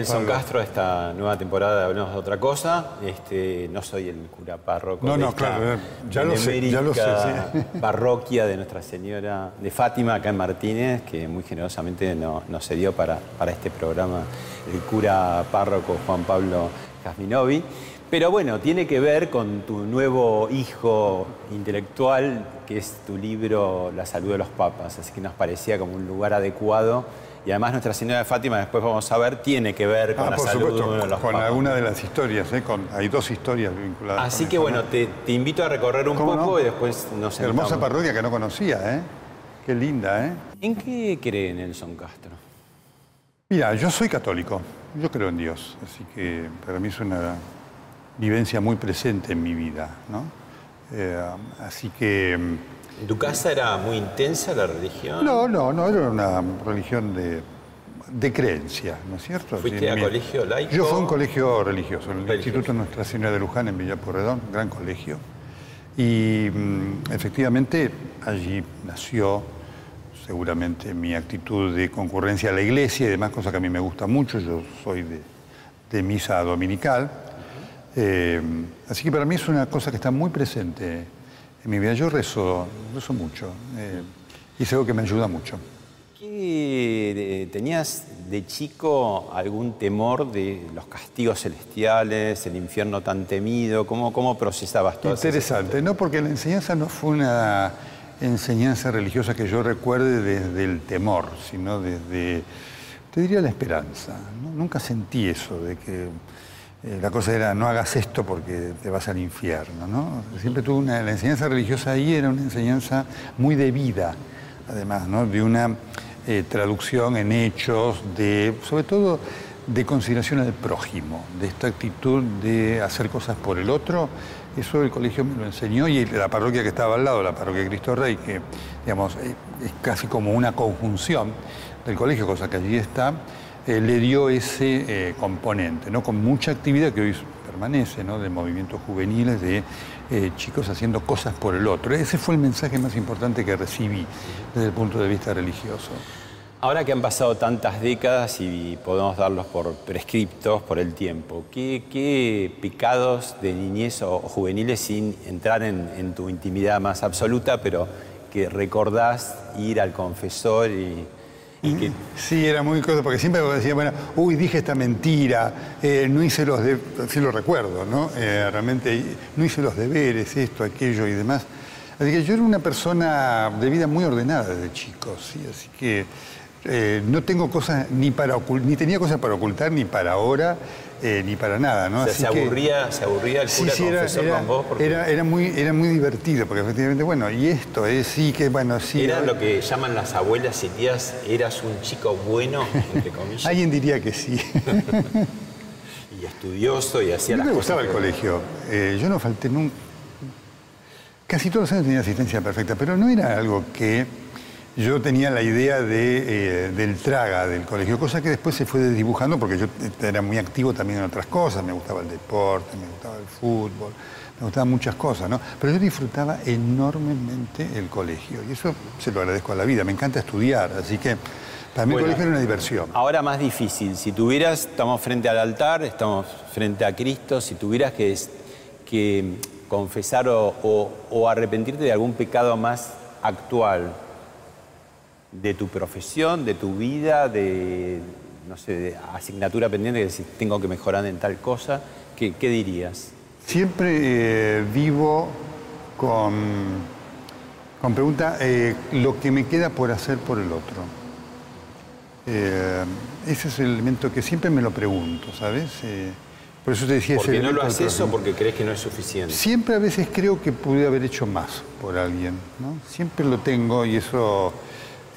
Nelson Pablo. Castro, esta nueva temporada de Hablemos de Otra Cosa. Este, no soy el cura párroco No, de no, claro, ya lo sé, ya lo sé, sí. parroquia de Nuestra Señora de Fátima, acá en Martínez, que muy generosamente no- nos cedió para, para este programa el cura párroco Juan Pablo Jasminovi. Pero bueno, tiene que ver con tu nuevo hijo intelectual, que es tu libro La Salud de los Papas. Así que nos parecía como un lugar adecuado. Y además Nuestra Señora de Fátima, después vamos a ver, tiene que ver con Ah, la por salud de supuesto, uno de los con papas. alguna de las historias, ¿eh? Con- hay dos historias vinculadas. Así con que eso, bueno, ¿no? te, te invito a recorrer un ¿Cómo poco no? y después nos sentamos. Hermosa parroquia que no conocía, ¿eh? Qué linda, ¿eh? ¿En qué cree Nelson Castro? Mira, yo soy católico, yo creo en Dios, así que para mí es una vivencia muy presente en mi vida, ¿no? Eh, así que... ¿En tu casa era muy intensa la religión? No, no, no, era una religión de, de creencia, ¿no es cierto? ¿Fuiste Sí, a mi- colegio laico? Yo fui a un colegio religioso, el Religioso. Instituto Nuestra Señora de Luján en Villa Pueyrredón, gran colegio. Y mm, efectivamente allí nació seguramente mi actitud de concurrencia a la iglesia y demás, cosa que a mí me gusta mucho. Yo soy de, de misa dominical. Eh, así que para mí es una cosa que está muy presente en mi vida. Yo rezo, rezo mucho eh, y es algo que me ayuda mucho. ¿Qué, eh, ¿Tenías de chico algún temor de los castigos celestiales, el infierno tan temido? ¿Cómo, cómo procesabas todo eso? Interesante, ¿no? Porque la enseñanza no fue una enseñanza religiosa que yo recuerde desde el temor, sino desde, te diría, la esperanza. ¿no? Nunca sentí eso de que eh, la cosa era no hagas esto porque te vas al infierno, ¿no? Siempre tuve una, la enseñanza religiosa ahí era una enseñanza muy de vida, además, ¿no? De una eh, traducción en hechos, de, sobre todo de consideración al prójimo, de esta actitud de hacer cosas por el otro. Eso el colegio me lo enseñó y la parroquia que estaba al lado, la parroquia de Cristo Rey, que digamos, eh, es casi como una conjunción del colegio, cosa que allí está, eh, le dio ese eh, componente, ¿no? con mucha actividad que hoy permanece, ¿no? de movimientos juveniles, de eh, chicos haciendo cosas por el otro. Ese fue el mensaje más importante que recibí desde el punto de vista religioso. Ahora que han pasado tantas décadas y podemos darlos por prescriptos por el tiempo, ¿qué, qué pecados de niñez o juveniles, sin entrar en, en tu intimidad más absoluta, pero que recordás ir al confesor y, y que Sí, era muy cosa, porque siempre decía, bueno, uy, dije esta mentira, eh, no hice los deberes, sí lo recuerdo, ¿no? Eh, realmente no hice los deberes, esto, aquello y demás. Así que yo era una persona de vida muy ordenada desde chico, sí, así que eh, no tengo cosas ni para ocul- ni tenía cosas para ocultar, ni para ahora, eh, ni para nada, ¿no? o sea, Así se, que- aburría, se aburría el cura sí, era, era- con vos. porque era- era muy, era muy divertido, porque efectivamente, bueno, y esto es, sí, que bueno, sí. era lo que llaman las abuelas y tías, eras un chico bueno, entre comillas, Alguien diría que sí. y estudioso y A hacía las me cosas gustaba el que- colegio. Eh, yo no falté nunca. Casi todos los años tenía asistencia perfecta, pero no era algo que yo tenía la idea de, eh, del traga del colegio, cosa que después se fue desdibujando porque yo era muy activo también en otras cosas, me gustaba el deporte, me gustaba el fútbol, me gustaban muchas cosas, ¿no? Pero yo disfrutaba enormemente el colegio y eso se lo agradezco a la vida, me encanta estudiar, así que para mí el colegio era una diversión. Ahora más difícil, si tuvieras, estamos frente al altar, estamos frente a Cristo, si tuvieras que, que confesar o, o arrepentirte de algún pecado más actual, de tu profesión, de tu vida, de, no sé, de asignatura pendiente, que si tengo que mejorar en tal cosa, ¿qué, dirías? Siempre eh, vivo con, con pregunta, eh, lo que me queda por hacer por el otro. Eh, ese es el elemento que siempre me lo pregunto, ¿sabes? por eso te decía... ¿Porque no lo haces o porque crees que no es suficiente? Siempre a veces creo que pude haber hecho más por alguien, ¿no? Siempre lo tengo y eso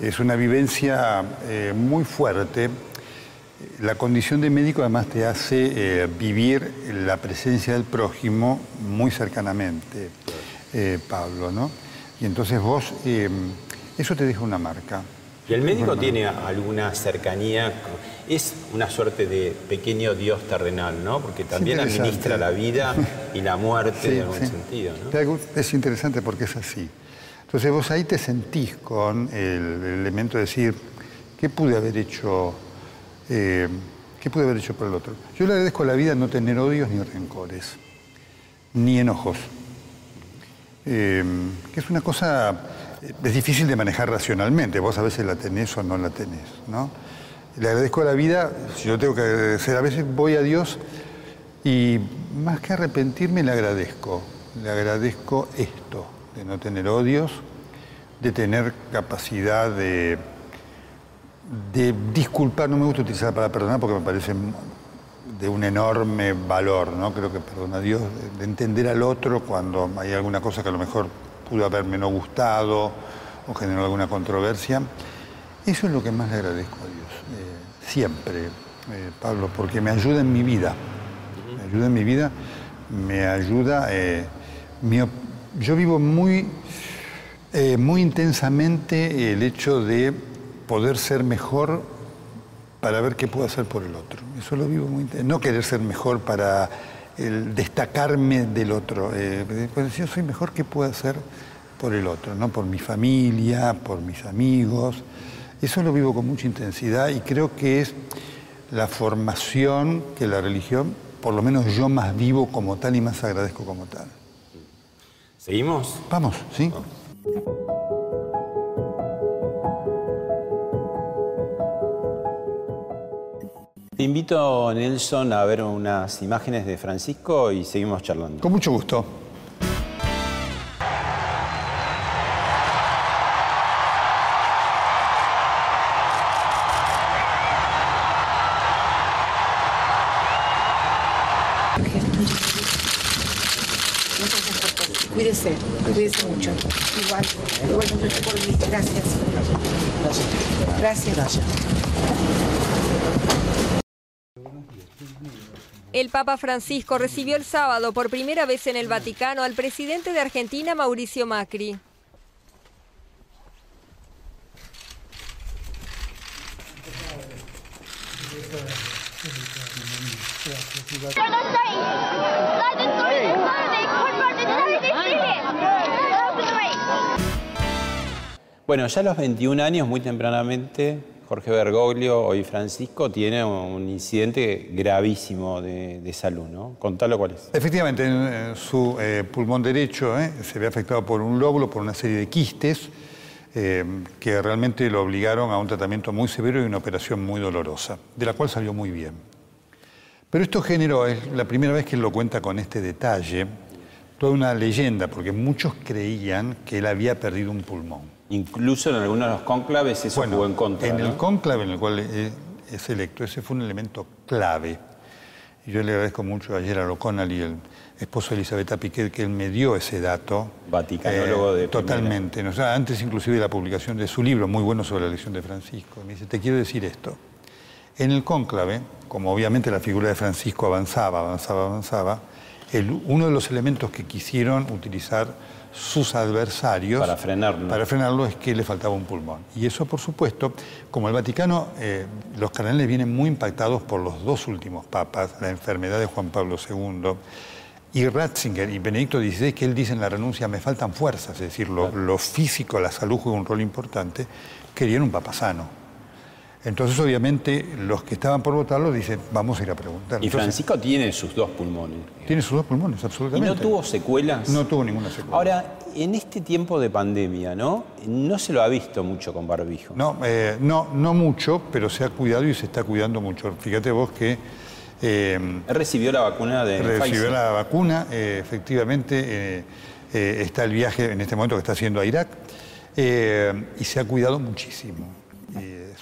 es una vivencia eh, muy fuerte. La condición de médico además te hace eh, vivir la presencia del prójimo muy cercanamente, eh, Pablo, ¿no? Y entonces vos, eso te deja una marca. ¿Y el médico tiene alguna cercanía? Es una suerte de pequeño Dios terrenal, ¿no? Porque también administra la vida y la muerte en algún sentido, ¿no? Es interesante porque es así. Entonces vos ahí te sentís con el, elemento de decir, ¿qué pude haber hecho? Eh, ¿Qué pude haber hecho por el otro? Yo le agradezco a la vida no tener odios ni rencores, ni enojos. Eh, que es una cosa, es difícil de manejar racionalmente, vos a veces la tenés o no la tenés, ¿no? Le agradezco a la vida, si yo tengo que agradecer, a veces voy a Dios y más que arrepentirme le agradezco, le agradezco esto, de no tener odios, de tener capacidad de, de disculpar, no me gusta utilizar la palabra perdonar porque me parece de un enorme valor, ¿no? Creo que perdona a Dios, de entender al otro cuando hay alguna cosa que a lo mejor pudo haberme no gustado o generó alguna controversia. Eso es lo que más le agradezco a Dios, eh, siempre, eh, Pablo, porque me ayuda en mi vida, me ayuda en mi vida, me ayuda, eh, mi, yo vivo muy, eh, muy intensamente el hecho de poder ser mejor para ver qué puedo hacer por el otro. Eso lo vivo muy No querer ser mejor para destacarme del otro. Eh, pues yo soy mejor, ¿qué puedo hacer por el otro? ¿no? Por mi familia, por mis amigos. Eso lo vivo con mucha intensidad y creo que es la formación que la religión, por lo menos yo más vivo como tal y más agradezco como tal. ¿Seguimos? Vamos, sí. Te invito, Nelson, a ver unas imágenes de Francisco y seguimos charlando. Con mucho gusto. Cuídese, cuídese mucho. Igual, igual mucho por mí. Gracias. Gracias. Gracias. El Papa Francisco recibió el sábado por primera vez en el Vaticano al presidente de Argentina, Mauricio Macri. Bueno, ya a los 21 años, muy tempranamente, Jorge Bergoglio, hoy Francisco, tiene un incidente gravísimo de, salud, ¿no? Contalo cuál es. Efectivamente, en su eh, pulmón derecho eh, se ve afectado por un lóbulo, por una serie de quistes, eh, que realmente lo obligaron a un tratamiento muy severo y una operación muy dolorosa, de la cual salió muy bien. Pero esto generó, es la primera vez que él lo cuenta con este detalle, toda una leyenda, porque muchos creían que él había perdido un pulmón. Incluso en algunos de los cónclaves eso bueno, en contra. En el cónclave en el cual es electo, ese fue un elemento clave. Y yo le agradezco mucho ayer a O'Connell y el esposo de Elisabetta Piquet que él me dio ese dato. Vaticanólogo de Totalmente. antes inclusive de la publicación de su libro, muy bueno sobre la elección de Francisco. Me dice, te quiero decir esto. En el cónclave, como obviamente la figura de Francisco avanzaba, avanzaba, avanzaba, uno de los elementos que quisieron utilizar sus adversarios. Para frenarlo. Para frenarlo es que le faltaba un pulmón. Y eso, por supuesto, como el Vaticano, eh, los cardenales vienen muy impactados por los dos últimos papas, la enfermedad de Juan Pablo II y Ratzinger y Benedicto XVI, que él dice en la renuncia, me faltan fuerzas, es decir, lo, lo físico, la salud juega un rol importante, querían un papa sano. Entonces, obviamente, los que estaban por votarlo dicen, vamos a ir a preguntar. Y Francisco tiene sus dos pulmones. Tiene sus dos pulmones, absolutamente. ¿Y no tuvo secuelas? No tuvo ninguna secuela. Ahora, en este tiempo de pandemia, ¿no? No se lo ha visto mucho con barbijo. No, eh, no, no mucho, pero se ha cuidado y se está cuidando mucho. Fíjate vos que... Eh, Él recibió la vacuna de Recibió la vacuna, eh, efectivamente, está el viaje en este momento que está haciendo a Irak, y se ha cuidado muchísimo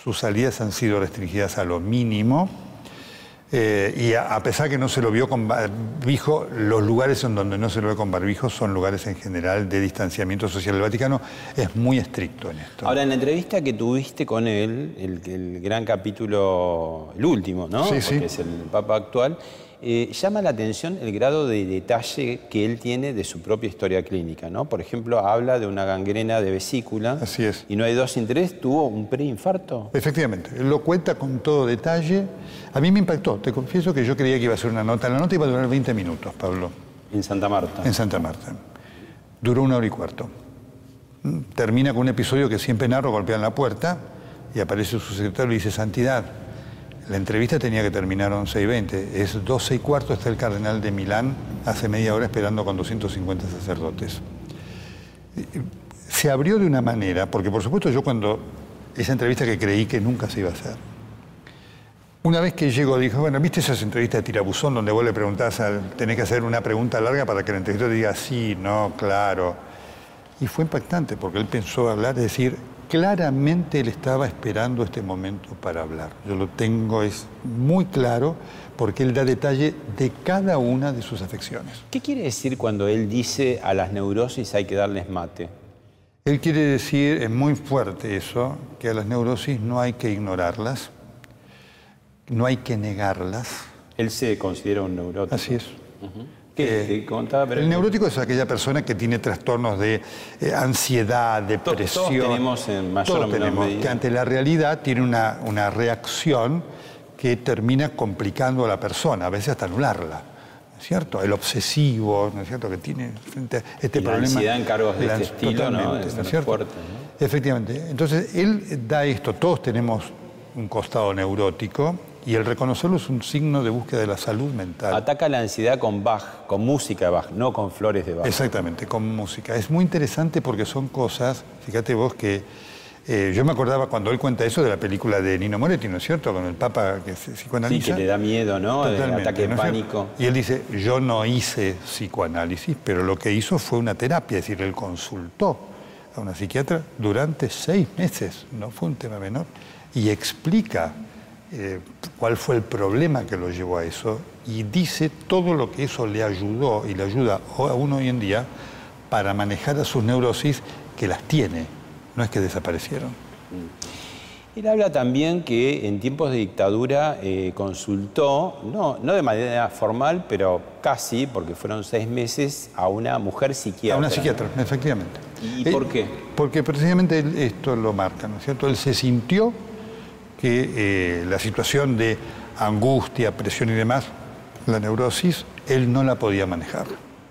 sus salidas han sido restringidas a lo mínimo. Eh, y a, pesar que no se lo vio con barbijo, los lugares en donde no se lo ve con barbijo son lugares en general de distanciamiento social. El Vaticano es muy estricto en esto. Ahora, en la entrevista que tuviste con él, el, gran capítulo, el último, ¿no? Sí, sí. es el Papa actual, eh, llama la atención el grado de detalle que él tiene de su propia historia clínica. ¿no? Por ejemplo, habla de una gangrena de vesícula. Así es. Y no hay dos interés, tuvo un preinfarto. Efectivamente, él lo cuenta con todo detalle. A mí me impactó, te confieso que yo creía que iba a ser una nota. La nota iba a durar 20 minutos, Pablo. En Santa Marta. En Santa Marta. Duró una hora y cuarto. Termina con un episodio que siempre narro, golpean la puerta y aparece su secretario y dice, Santidad, la entrevista tenía que terminar 11 y 20. Es 12 y cuarto, está el cardenal de Milán hace media hora esperando con 250 sacerdotes. Se abrió de una manera, porque por supuesto yo cuando esa entrevista que creí que nunca se iba a hacer, una vez que llegó dijo, bueno, ¿viste esas entrevistas de tirabuzón donde vos le preguntás, tenés que hacer una pregunta larga para que el entrevistador diga sí, no, claro? Y fue impactante porque él pensó hablar, decir, claramente él estaba esperando este momento para hablar. Yo lo tengo, es muy claro, porque él da detalle de cada una de sus afecciones. ¿Qué quiere decir cuando él dice a las neurosis hay que darles mate? Él quiere decir, es muy fuerte eso, que a las neurosis no hay que ignorarlas, no hay que negarlas. Él se considera un neurótico. Así es. Eh, el neurótico es aquella persona que tiene trastornos de eh, ansiedad, depresión. Todos tenemos en mayor o menor Que ante la realidad tiene una, una reacción que termina complicando a la persona, a veces hasta anularla. ¿no es cierto? El obsesivo, ¿no es cierto? Que tiene este y problema. La ansiedad en cargos de este estilo, ¿no? Es, Fuerte, Efectivamente. Entonces, él da esto. Todos tenemos un costado neurótico y el reconocerlo es un signo de búsqueda de la salud mental. Ataca la ansiedad con Bach, con música de Bach, no con flores de Bach. Exactamente, con música. Es muy interesante porque son cosas, fíjate vos que eh, yo me acordaba cuando él cuenta eso de la película de Nino Moretti, ¿no es cierto? Con el Papa que se psicoanaliza. Sí, que le da miedo, ¿no? el ataque de pánico. Y él dice, yo no hice psicoanálisis, pero lo que hizo fue una terapia, es decir, él consultó a una psiquiatra durante seis meses, no fue un tema menor, y explica eh, cuál fue el problema que lo llevó a eso y dice todo lo que eso le ayudó y le ayuda a uno hoy en día para manejar a sus neurosis que las tiene, no es que desaparecieron. Mm. Él habla también que en tiempos de dictadura eh, consultó, no, no de manera formal, pero casi, porque fueron seis meses, a una mujer psiquiatra. A una psiquiatra, efectivamente. ¿Y por qué? Porque precisamente esto lo marca, ¿no es cierto? Él se sintió que eh, la situación de angustia, presión y demás, la neurosis, él no la podía manejar.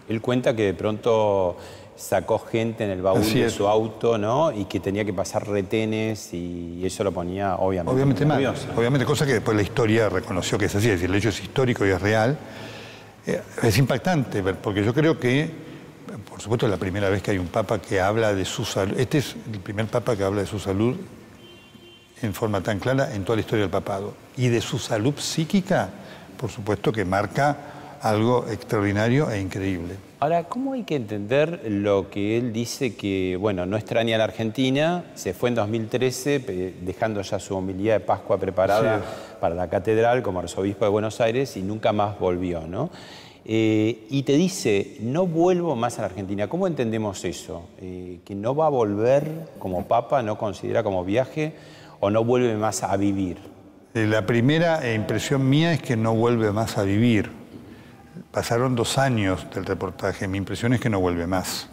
Él cuenta que de pronto sacó gente en el baúl de su auto, ¿no? Y que tenía que pasar retenes y eso lo ponía obviamente Obviamente mal, obviamente, cosa que después la historia reconoció que es así, es decir, el hecho es histórico y es real. Eh, es impactante, porque yo creo que, por supuesto, es la primera vez que hay un papa que habla de su salud. Este es el primer papa que habla de su salud en forma tan clara en toda la historia del papado. Y de su salud psíquica, por supuesto que marca algo extraordinario e increíble. Ahora, ¿cómo hay que entender lo que él dice que, bueno, no extraña a la Argentina, se fue en 2013 dejando ya su homilía de Pascua preparada para la catedral como arzobispo de Buenos Aires y nunca más volvió, ¿no? Eh, y te dice, no vuelvo más a la Argentina. ¿Cómo entendemos eso? Eh, ¿Que no va a volver como papa, no considera como viaje? O no vuelve más a vivir? Eh, la primera impresión mía es que no vuelve más a vivir. Pasaron dos años del reportaje, mi impresión es que no vuelve más.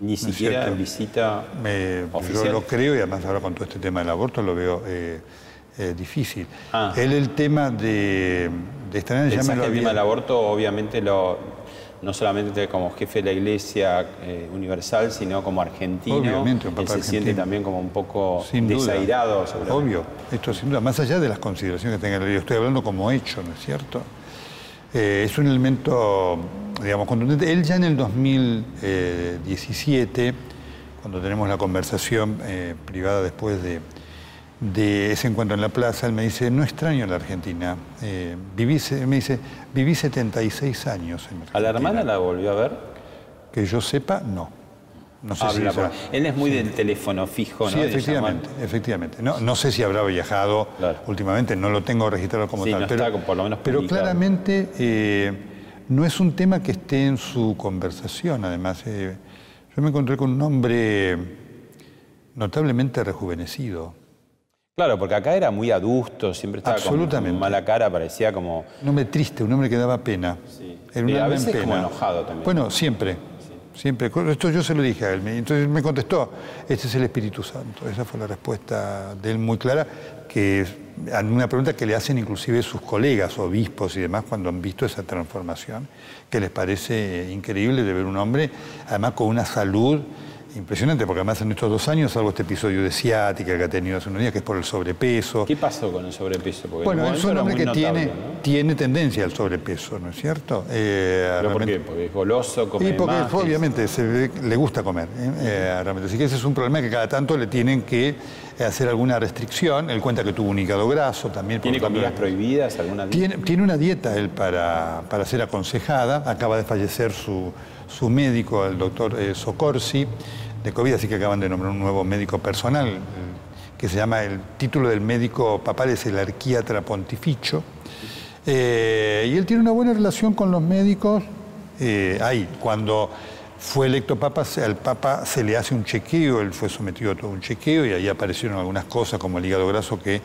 Ni siquiera en visita oficial. yo lo creo y además ahora con todo este tema del aborto lo veo eh, eh, difícil. Ah. Él el tema de, de extrañar ya me lo el tema del aborto, obviamente, lo, no solamente como jefe de la Iglesia eh, universal, sino como argentino. Obviamente, un él papá se siente también como un poco Sin desairado. seguramente. Obvio, esto sin duda, más allá de las consideraciones que tenga el yo estoy hablando como hecho, ¿no es cierto? Eh, es un elemento, digamos, contundente. Él ya en el 2017, cuando tenemos la conversación eh, privada después de, de ese encuentro en la plaza, él me dice, no extraño la Argentina. Eh, viví, se- me dice, viví 76 años en Argentina. ¿A la hermana la volvió a ver? Que yo sepa, no. No sé Habla si por- Él es muy del teléfono fijo, Sí, ¿no? De efectivamente, efectivamente. No, no sé si habrá viajado Claro. últimamente, no lo tengo registrado como Sí, tal. no pero, está por lo menos pero claramente eh, no es un tema que esté en su conversación, además. eh, yo me encontré con un hombre notablemente rejuvenecido. Claro, porque acá era muy adusto, siempre estaba con- Absolutamente. con mala cara, parecía como... Un hombre triste, un hombre que daba pena. Sí. Era un Y a como enojado también. Bueno, siempre. Siempre. Esto yo se lo dije a él. Entonces me contestó, este es el Espíritu Santo. Esa fue la respuesta de él muy clara, que es una pregunta que le hacen inclusive sus colegas, obispos y demás, cuando han visto esa transformación, que les parece increíble de ver un hombre, además con una salud impresionante, porque además en estos dos años, salvo este episodio de ciática que ha tenido hace unos días, que es por el sobrepeso, ¿Qué pasó con el sobrepeso? Porque bueno, es un hombre que notable, tiene, ¿no? tiene tendencia al sobrepeso, ¿no es cierto? Eh, ¿Pero por qué? Porque es goloso, come Y porque más, obviamente se ve- le gusta comer, ¿eh? Eh, realmente. Así que ese es un problema que cada tanto le tienen que hacer alguna restricción. Él cuenta que tuvo un hígado graso también. ¿Tiene comidas prohibidas? ¿Alguna tiene, tiene una dieta él para, para ser aconsejada. Acaba de fallecer su, su médico, el doctor eh, Socorsi, de COVID, así que acaban de nombrar un nuevo médico personal, eh, que se llama, el título del médico papal es el arquiatra pontificio. Eh, y él tiene una buena relación con los médicos. eh, ahí, cuando fue electo papa, al papa se le hace un chequeo, él fue sometido a todo un chequeo y ahí aparecieron algunas cosas como el hígado graso que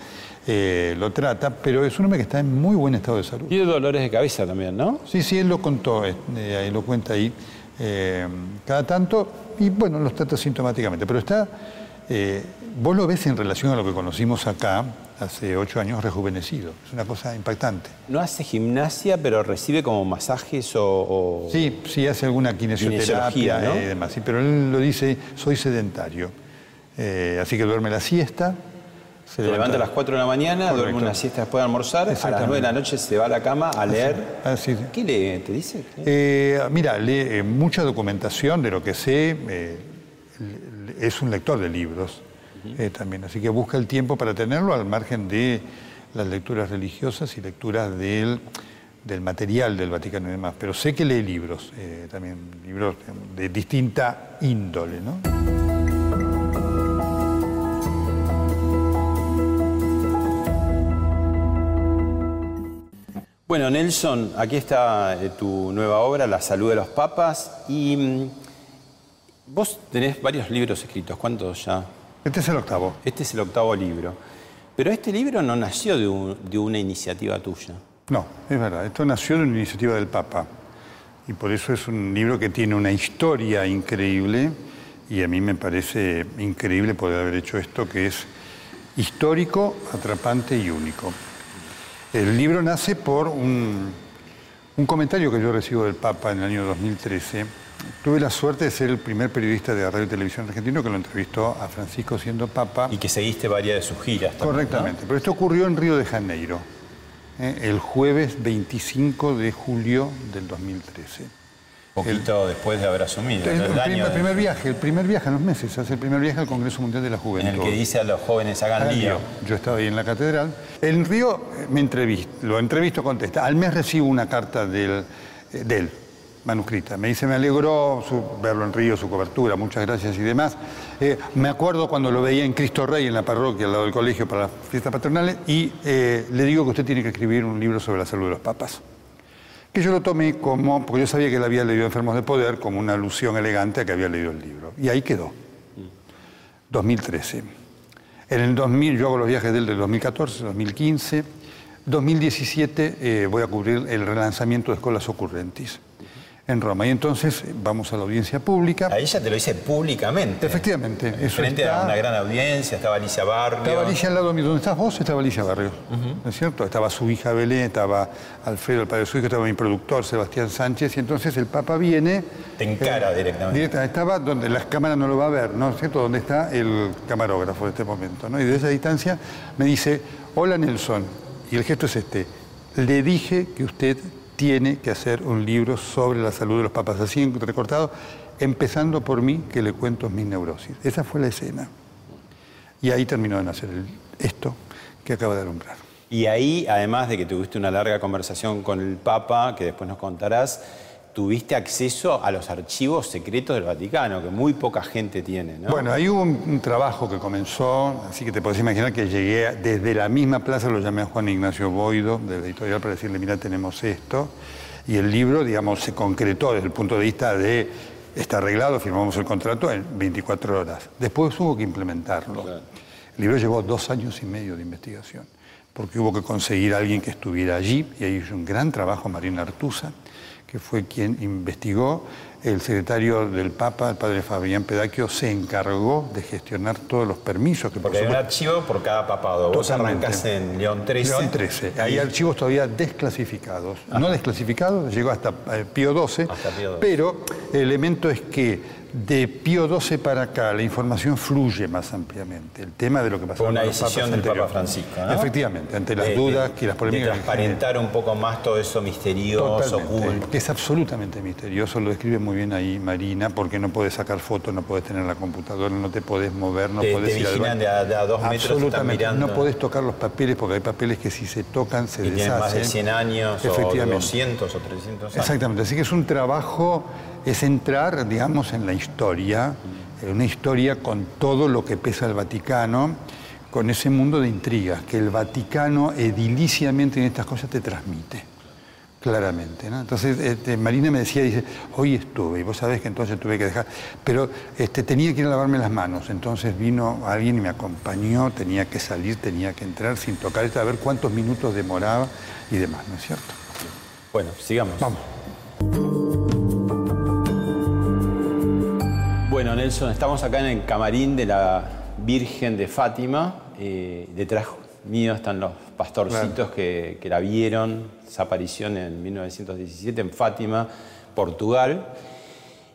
eh, lo trata, pero es un hombre que está en muy buen estado de salud. Tiene dolores de cabeza también, ¿no? Sí, sí, él lo contó, ahí lo cuenta ahí, eh, cada tanto, y bueno, los trata sintomáticamente, pero está, eh, vos lo ves en relación a lo que conocimos acá hace ocho años, rejuvenecido, es una cosa impactante. No hace gimnasia, pero recibe como masajes o... o- Sí, sí hace alguna kinesioterapia ¿no? y demás, sí, pero él lo dice, soy sedentario, Eh, así que duerme la siesta. Se levanta a las 4 de la mañana, Correcto. duerme una siesta después de almorzar, a las Exactamente. 9 de la noche se va a la cama a leer. Así- así. ¿Qué lee? ¿Te dice? Eh, mira, lee eh, mucha documentación de lo que sé. eh, es un lector de libros eh, también, así que busca el tiempo para tenerlo al margen de las lecturas religiosas y lecturas del, del material del Vaticano y demás. Pero sé que lee libros, también libros de distinta índole, ¿no? Bueno, Nelson, aquí está eh, tu nueva obra, La salud de los papas, y mm, vos tenés varios libros escritos, ¿cuántos ya? Este es el octavo. Este es el octavo libro. Pero este libro no nació de, un- de una iniciativa tuya. No, es verdad. Esto nació de una iniciativa del Papa. Y por eso es un libro que tiene una historia increíble. Y a mí me parece increíble poder haber hecho esto, que es histórico, atrapante y único. El libro nace por un, un comentario que yo recibo del Papa en el año 2013. Tuve la suerte de ser el primer periodista de radio y televisión argentino que lo entrevistó a Francisco siendo Papa. Y que seguiste varias de sus giras. también, ¿no? Correctamente, pero esto ocurrió en Río de Janeiro, ¿eh? el jueves 25 de julio del 2013. Poquito después de haber asumido. El, el el primer, de- viaje, el primer viaje en los meses, hace el primer viaje al Congreso Mundial de la en Juventud. el que dice a los jóvenes hagan Ah, lío. Yo estaba ahí en la catedral. En Río eh, me entrevisto, lo entrevisto, contesta. Al mes recibo una carta del, eh, de él, manuscrita. Me dice, me alegró su- verlo en Río, su cobertura, muchas gracias y demás. Eh, me acuerdo cuando lo veía en Cristo Rey, en la parroquia, al lado del colegio para las fiestas patronales, y eh, le digo que usted tiene que escribir un libro sobre la salud de los papas. Que yo lo tomé como, porque yo sabía que él había leído Enfermos de Poder, como una alusión elegante a que había leído el libro. Y ahí quedó. 2013. En el 2000, yo hago los viajes del 2014, 2015. 2017 eh, voy a cubrir el relanzamiento de Escolas Ocurrentis. En Roma. Y entonces vamos a la audiencia pública. A ella te lo dice públicamente. Efectivamente. Eso Frente está- a una gran audiencia, estaba Alicia Barrio. Estaba Alicia al lado mío. ¿Dónde estás vos? Estaba Alicia Barrios. ¿No es cierto? Estaba su hija Belén, estaba Alfredo, el padre de su hijo, estaba mi productor, Sebastián Sánchez. Y entonces el Papa viene. Te encara directamente. directa- estaba donde las cámaras no lo va a ver, ¿no es cierto? Donde está el camarógrafo en este momento. ¿no? Y desde esa distancia me dice: Hola Nelson. Y el gesto es este: Le dije que usted tiene que hacer un libro sobre la salud de los papas, así recortado, empezando por mí, que le cuento mis neurosis. Esa fue la escena. Y ahí terminó de nacer esto que acaba de alumbrar. Y ahí, además de que tuviste una larga conversación con el Papa, que después nos contarás, tuviste acceso a los archivos secretos del Vaticano, que muy poca gente tiene, ¿no? Bueno, ahí hubo un, un trabajo que comenzó, así que te podés imaginar que llegué a- desde la misma plaza, lo llamé a Juan Ignacio Boido, de la editorial, para decirle, mira, tenemos esto. Y el libro, digamos, se concretó desde el punto de vista de, está arreglado, firmamos el contrato en 24 horas. Después hubo que implementarlo. El libro llevó dos años y medio de investigación, porque hubo que conseguir a alguien que estuviera allí, y ahí hizo un gran trabajo Marina Artusa, que fue quien investigó. El secretario del Papa, el padre Fabián Pedacchio, se encargó de gestionar todos los permisos que por Porque hay un archivo por cada papado. Vos arrancás en León 13. León 13. Hay archivos todavía desclasificados. No desclasificados, llegó hasta eh, Pío XII. Hasta Pío XII. Pero el elemento es que de Pío XII para acá la información fluye más ampliamente. El tema de lo que pasó Fue una decisión del Papa Francisco, ¿no? Efectivamente, ante las De- dudas de- y las polémicas. De transparentar un poco más todo eso misterioso, oculto. que es absolutamente misterioso, lo describe muy bien ahí Marina, porque no puedes sacar fotos, no puedes tener la computadora, no te podés mover, no Te- podés te ir al vigilan baño. de a- dos metros, están Absolutamente, no podés tocar los papeles porque hay papeles que si se tocan se Y deshacen. más de 100 años, o Efectivamente. 200 o 300 años. Exactamente, así que es un trabajo, es entrar, digamos, en la historia, en una historia con todo lo que pesa el Vaticano, con ese mundo de intrigas que el Vaticano ediliciamente en estas cosas te transmite. Claramente, ¿no? Entonces, este, Marina me decía, dice, hoy estuve, y vos sabés que entonces tuve que dejar, pero este, tenía que ir a lavarme las manos, entonces vino alguien y me acompañó, tenía que salir, tenía que entrar sin tocar esto, a ver cuántos minutos demoraba y demás, ¿no es cierto? Bueno, sigamos. Vamos. Bueno, Nelson, estamos acá en el camarín de la Virgen de Fátima. eh, detrás mío están los pastorcitos que, que la vieron, esa aparición en 1917 en Fátima, Portugal.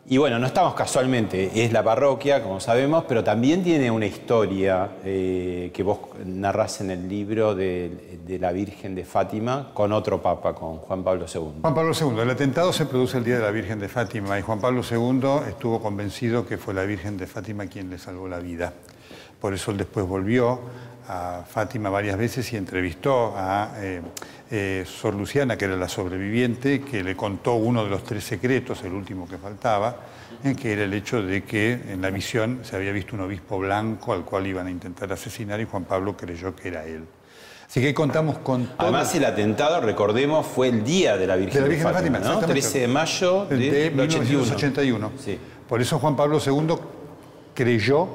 Y bueno, no estamos casualmente, es la parroquia, como sabemos, pero también tiene una historia eh, que vos narrás en el libro de, de la Virgen de Fátima con otro papa, con Juan Pablo II. Juan Pablo II, el atentado se produce el día de la Virgen de Fátima y Juan Pablo II estuvo convencido que fue la Virgen de Fátima quien le salvó la vida. Por eso él después volvió a Fátima varias veces y entrevistó a eh, eh, Sor Luciana, que era la sobreviviente, que le contó uno de los tres secretos, el último que faltaba, eh, que era el hecho de que en la visión se había visto un obispo blanco al cual iban a intentar asesinar y Juan Pablo creyó que era él. Así que contamos con todo. Además, el atentado, recordemos, fue el día de la Virgen De la Virgen de Fátima, Fátima, ¿no? exactamente. 13 de mayo de, de 81. 1981. Sí. Por eso Juan Pablo II creyó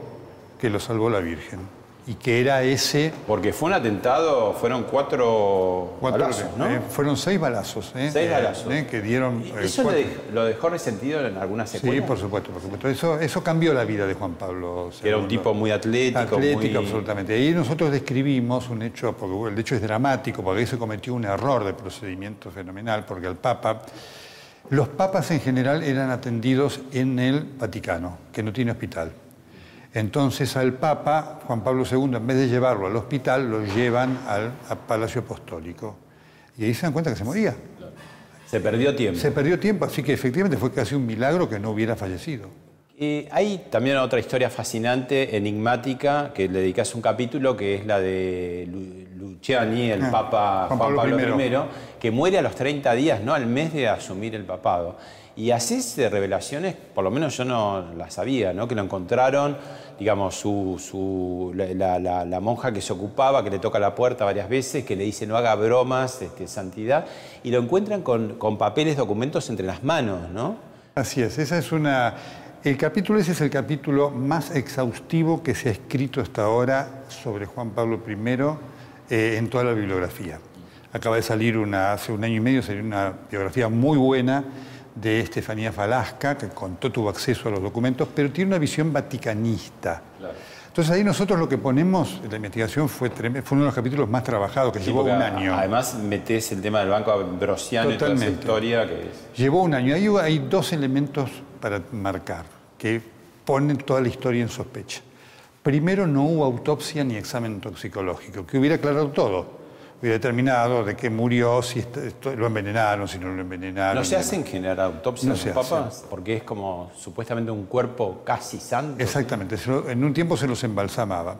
que lo salvó la Virgen y que era ese. Porque fue un atentado, fueron cuatro, cuatro- balazos, ¿no? eh, fueron seis balazos. eh, Seis eh, balazos. eh, que dieron. ¿Y ¿Eso cuatro. le dej- lo dejó resentido en algunas Sí, secuelas? por supuesto, por supuesto. Eso, eso cambió la vida de Juan Pablo II. Era un tipo muy atlético, Atlético, muy- absolutamente. Ahí nosotros describimos un hecho, porque el hecho es dramático, porque ahí se cometió un error de procedimiento fenomenal, porque al Papa, los papas en general eran atendidos en el Vaticano, que no tiene hospital. Entonces al Papa, Juan Pablo II, en vez de llevarlo al hospital, lo llevan al, al Palacio Apostólico. Y ahí se dan cuenta que se moría. Se perdió tiempo. Se perdió tiempo, así que efectivamente fue casi un milagro que no hubiera fallecido. Eh, hay también otra historia fascinante, enigmática, que le dedicas un capítulo, que es la de Luciani, el Ah, Papa Juan Juan Pablo Pablo, I. I, que muere a los 30 días, no al mes de asumir el papado. Y así de revelaciones, por lo menos yo no las sabía, ¿no? que lo encontraron, digamos, su, su- la, la- la monja que se ocupaba, que le toca la puerta varias veces, que le dice no haga bromas, este, santidad, y lo encuentran con, con papeles, documentos entre las manos, ¿no? Así es, esa es una. El capítulo ese es el capítulo más exhaustivo que se ha escrito hasta ahora sobre Juan Pablo I eh, en toda la bibliografía. Acaba de salir una, hace un año y medio salió una biografía muy buena de Estefanía Falasca, que contó, tuvo acceso a los documentos, pero tiene una visión vaticanista. Entonces ahí nosotros lo que ponemos, la investigación fue, fue uno de los capítulos más trabajados, que Sí, llevó un año. Además metés el tema del Banco Ambrosiano y toda esa Totalmente. historia que es... Llevó un año. Ahí hay dos elementos para marcar que ponen toda la historia en sospecha. Primero, no hubo autopsia ni examen toxicológico, que hubiera aclarado todo. Hubiera determinado de qué murió, si lo envenenaron, si no lo envenenaron. ¿No se hacen generar autopsias No los se papas? Porque es como supuestamente un cuerpo casi santo. Exactamente, en un tiempo se los embalsamaba.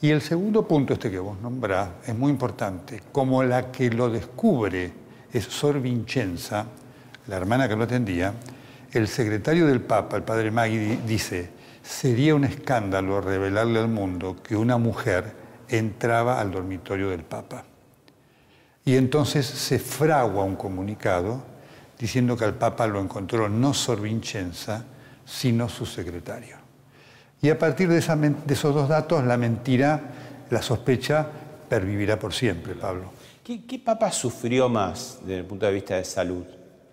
Y el segundo punto, este que vos nombrás, es muy importante. Como la que lo descubre es Sor Vincenza, la hermana que lo atendía, el secretario del Papa, el padre Maggi, di- dice, sería un escándalo revelarle al mundo que una mujer entraba al dormitorio del Papa. Y entonces se fragua un comunicado diciendo que al Papa lo encontró no Sor Vincenza, sino su secretario. Y a partir de, esa men- de esos dos datos, la mentira, la sospecha, pervivirá por siempre, Pablo. ¿Qué, qué papa sufrió más desde el punto de vista de salud?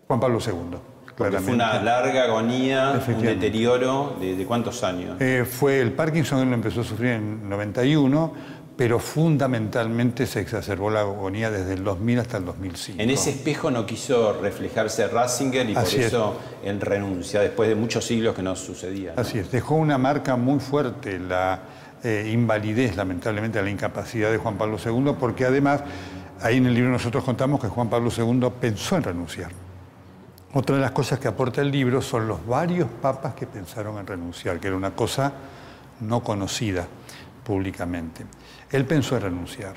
Juan Pablo II, Porque fue una larga agonía, un deterioro de, de cuántos años. Eh, fue el Parkinson, él lo empezó a sufrir en 91, pero fundamentalmente se exacerbó la agonía desde el 2000 hasta el 2005. En ese espejo no quiso reflejarse Ratzinger y por es. eso él renuncia después de muchos siglos que no sucedía. ¿no? Así es, dejó una marca muy fuerte la eh, invalidez, lamentablemente, la incapacidad de Juan Pablo II, porque además, ahí en el libro nosotros contamos que Juan Pablo II pensó en renunciar. Otra de las cosas que aporta el libro son los varios papas que pensaron en renunciar, que era una cosa no conocida públicamente. Él pensó en renunciar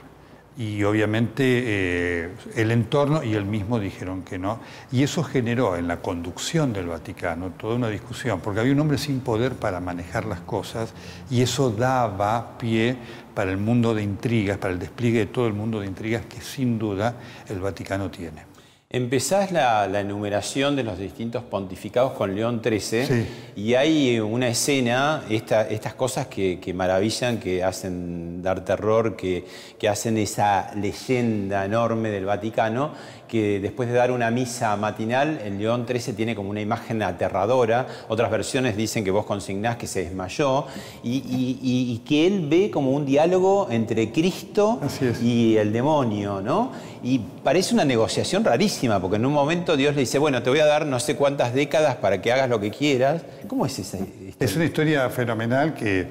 y obviamente eh, el entorno y él mismo dijeron que no. Y eso generó en la conducción del Vaticano toda una discusión, porque había un hombre sin poder para manejar las cosas y eso daba pie para el mundo de intrigas, para el despliegue de todo el mundo de intrigas que sin duda el Vaticano tiene. Empezás la, la enumeración de los distintos pontificados con León XIII Sí. y hay una escena, esta- estas cosas que, que maravillan, que hacen dar terror, que, que hacen esa leyenda enorme del Vaticano, que después de dar una misa matinal, el León XIII tiene como una imagen aterradora, otras versiones dicen que vos consignás que se desmayó, y, y- y- y que él ve como un diálogo entre Cristo y el demonio, ¿no? Y parece una negociación rarísima, porque en un momento Dios le dice, bueno, te voy a dar no sé cuántas décadas para que hagas lo que quieras. ¿Cómo es esa historia? Es una historia fenomenal que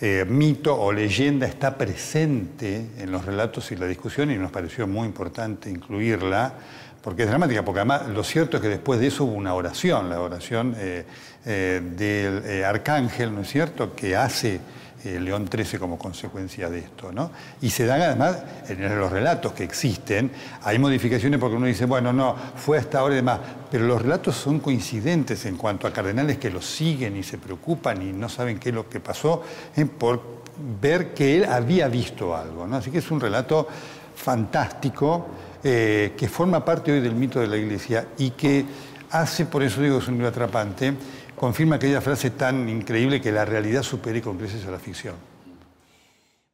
eh, mito o leyenda está presente en los relatos y la discusión y nos pareció muy importante incluirla porque es dramática, porque además lo cierto es que después de eso hubo una oración, la oración eh, eh, del arcángel, ¿no es cierto?, que hace eh, León XIII como consecuencia de esto, ¿no? Y se dan además, en los relatos que existen, hay modificaciones porque uno dice, bueno, no, fue hasta ahora y demás, pero los relatos son coincidentes en cuanto a cardenales que lo siguen y se preocupan y no saben qué es lo que pasó, eh, por ver que él había visto algo, ¿no? Así que es un relato fantástico eh, que forma parte hoy del mito de la Iglesia y que hace, por eso digo es un libro atrapante, confirma aquella frase tan increíble que la realidad supere con creces a la ficción.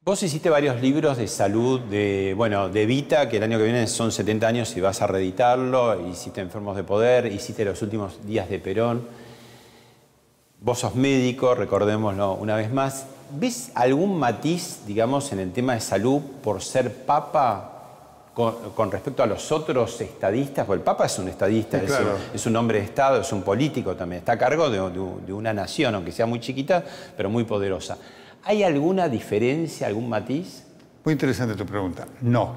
Vos hiciste varios libros de salud, de, bueno, de Vita, que el año que viene son 70 años y vas a reeditarlo, hiciste Enfermos de Poder, hiciste Los Últimos Días de Perón. Vos sos médico, recordémoslo una vez más. ¿Ves algún matiz, digamos, en el tema de salud por ser papa con, con respecto a los otros estadistas? Porque el papa es un estadista, Sí, es, claro. un, es un hombre de Estado, es un político también, está a cargo de, de- de una nación, aunque sea muy chiquita, pero muy poderosa. ¿Hay alguna diferencia, algún matiz? Muy interesante tu pregunta. No,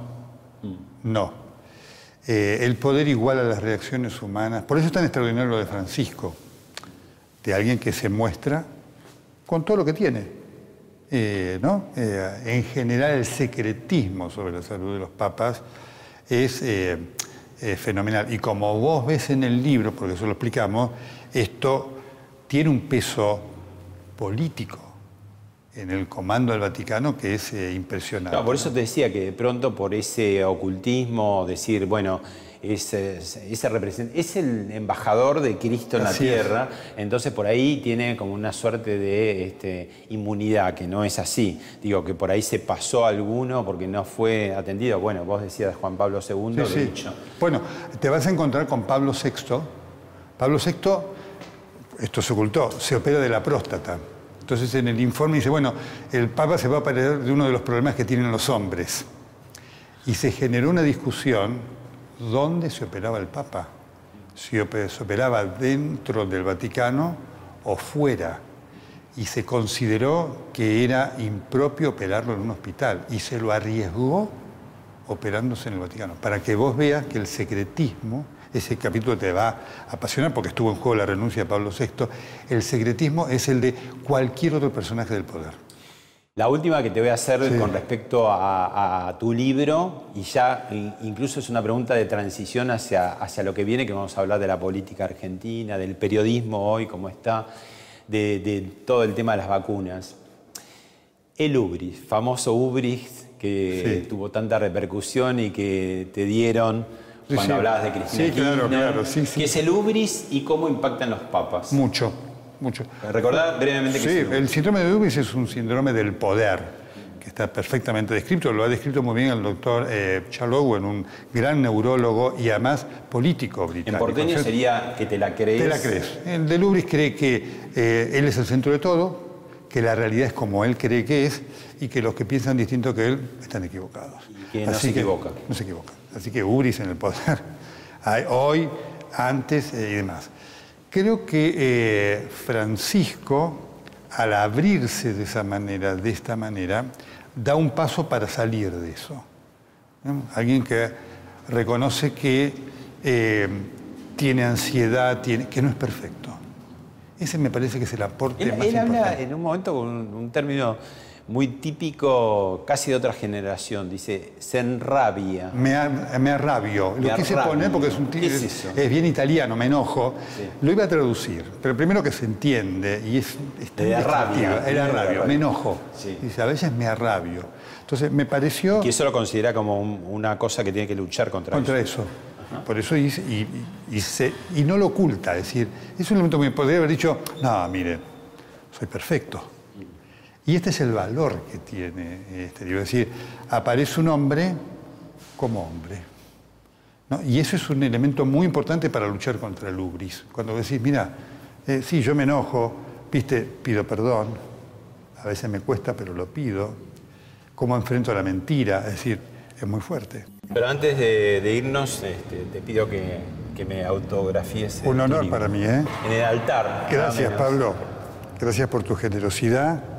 no. Eh, el poder iguala las reacciones humanas. Por eso es tan extraordinario lo de Francisco, de alguien que se muestra con todo lo que tiene. Eh, ¿no? Eh, en general, el secretismo sobre la salud de los papas es eh, fenomenal. Y como vos ves en el libro, porque eso lo explicamos, esto tiene un peso político en el comando del Vaticano que es impresionante. Claro, por eso te decía que de pronto por ese ocultismo, decir, bueno, es, es- ese represent- es el embajador de Cristo en la es. tierra, entonces por ahí tiene como una suerte de este, inmunidad, que no es así. Digo, que por ahí se pasó alguno porque no fue atendido. Bueno, vos decías Juan Pablo II, Sí, sí. Bueno, te vas a encontrar con Pablo VI, Pablo VI, esto se ocultó, se opera de la próstata. Entonces en el informe dice, bueno, el Papa se va a operar de uno de los problemas que tienen los hombres. Y se generó una discusión, ¿dónde se operaba el Papa? Si se operaba dentro del Vaticano o fuera. Y se consideró que era impropio operarlo en un hospital. Y se lo arriesgó operándose en el Vaticano. Para que vos veas que el secretismo ese capítulo te va a apasionar porque estuvo en juego la renuncia de Pablo VI, el secretismo es el de cualquier otro personaje del poder. La última que te voy a hacer con respecto a, tu libro, y ya incluso es una pregunta de transición hacia, hacia lo que viene, que vamos a hablar de la política argentina, del periodismo hoy, cómo está, de, todo el tema de las vacunas. El Ubris, famoso Ubris que tuvo tanta repercusión y que te dieron cuando hablabas de Cristina sí, claro, claro, ¿Qué es el ubris y cómo impactan los papas? Mucho, mucho. Recordad brevemente que Sí, el síndrome de ubris es un síndrome del poder, que está perfectamente descrito, lo ha descrito muy bien el doctor eh, Chalow, en un gran neurólogo y además político británico. En porteño sería que te la crees. Te la crees. El del ubris cree que eh, él es el centro de todo, que la realidad es como él cree que es y que los que piensan distinto que él están equivocados. Y que no se equivoca. No se equivoca. Así que Ubris en el poder, hoy, antes eh, y demás. Creo que eh, Francisco, al abrirse de esa manera, de esta manera, da un paso para salir de eso. Alguien que reconoce que eh, tiene ansiedad, que no es perfecto. Ese me parece que es el aporte más importante. Él habla en un momento con un término muy típico casi de otra generación. Dice, se enrabia. Me, arrabio. Lo quise poner porque es un es, es, bien italiano, me enojo. Lo iba a traducir, pero primero que se entiende y es, es rabia. El arrabio, me enojo. Dice, a veces me arrabio. Entonces me pareció... Y eso lo considera como una cosa que tiene que luchar contra, contra eso. Por eso y, y, y, no lo oculta, es decir, es un elemento que podría haber dicho, no, mire, soy perfecto y este es el valor que tiene este libro. Es decir, aparece un hombre como hombre. Y eso es un elemento muy importante para luchar contra el ubris. Cuando decís, mira, eh, sí, yo me enojo, viste, pido perdón, a veces me cuesta, pero lo pido. ¿Cómo enfrento la mentira? Es decir, es muy fuerte. Pero antes de, irnos, este, te pido que, me autografíes. Un honor para mí, ¿eh? En el altar. Gracias, Pablo. Gracias por tu generosidad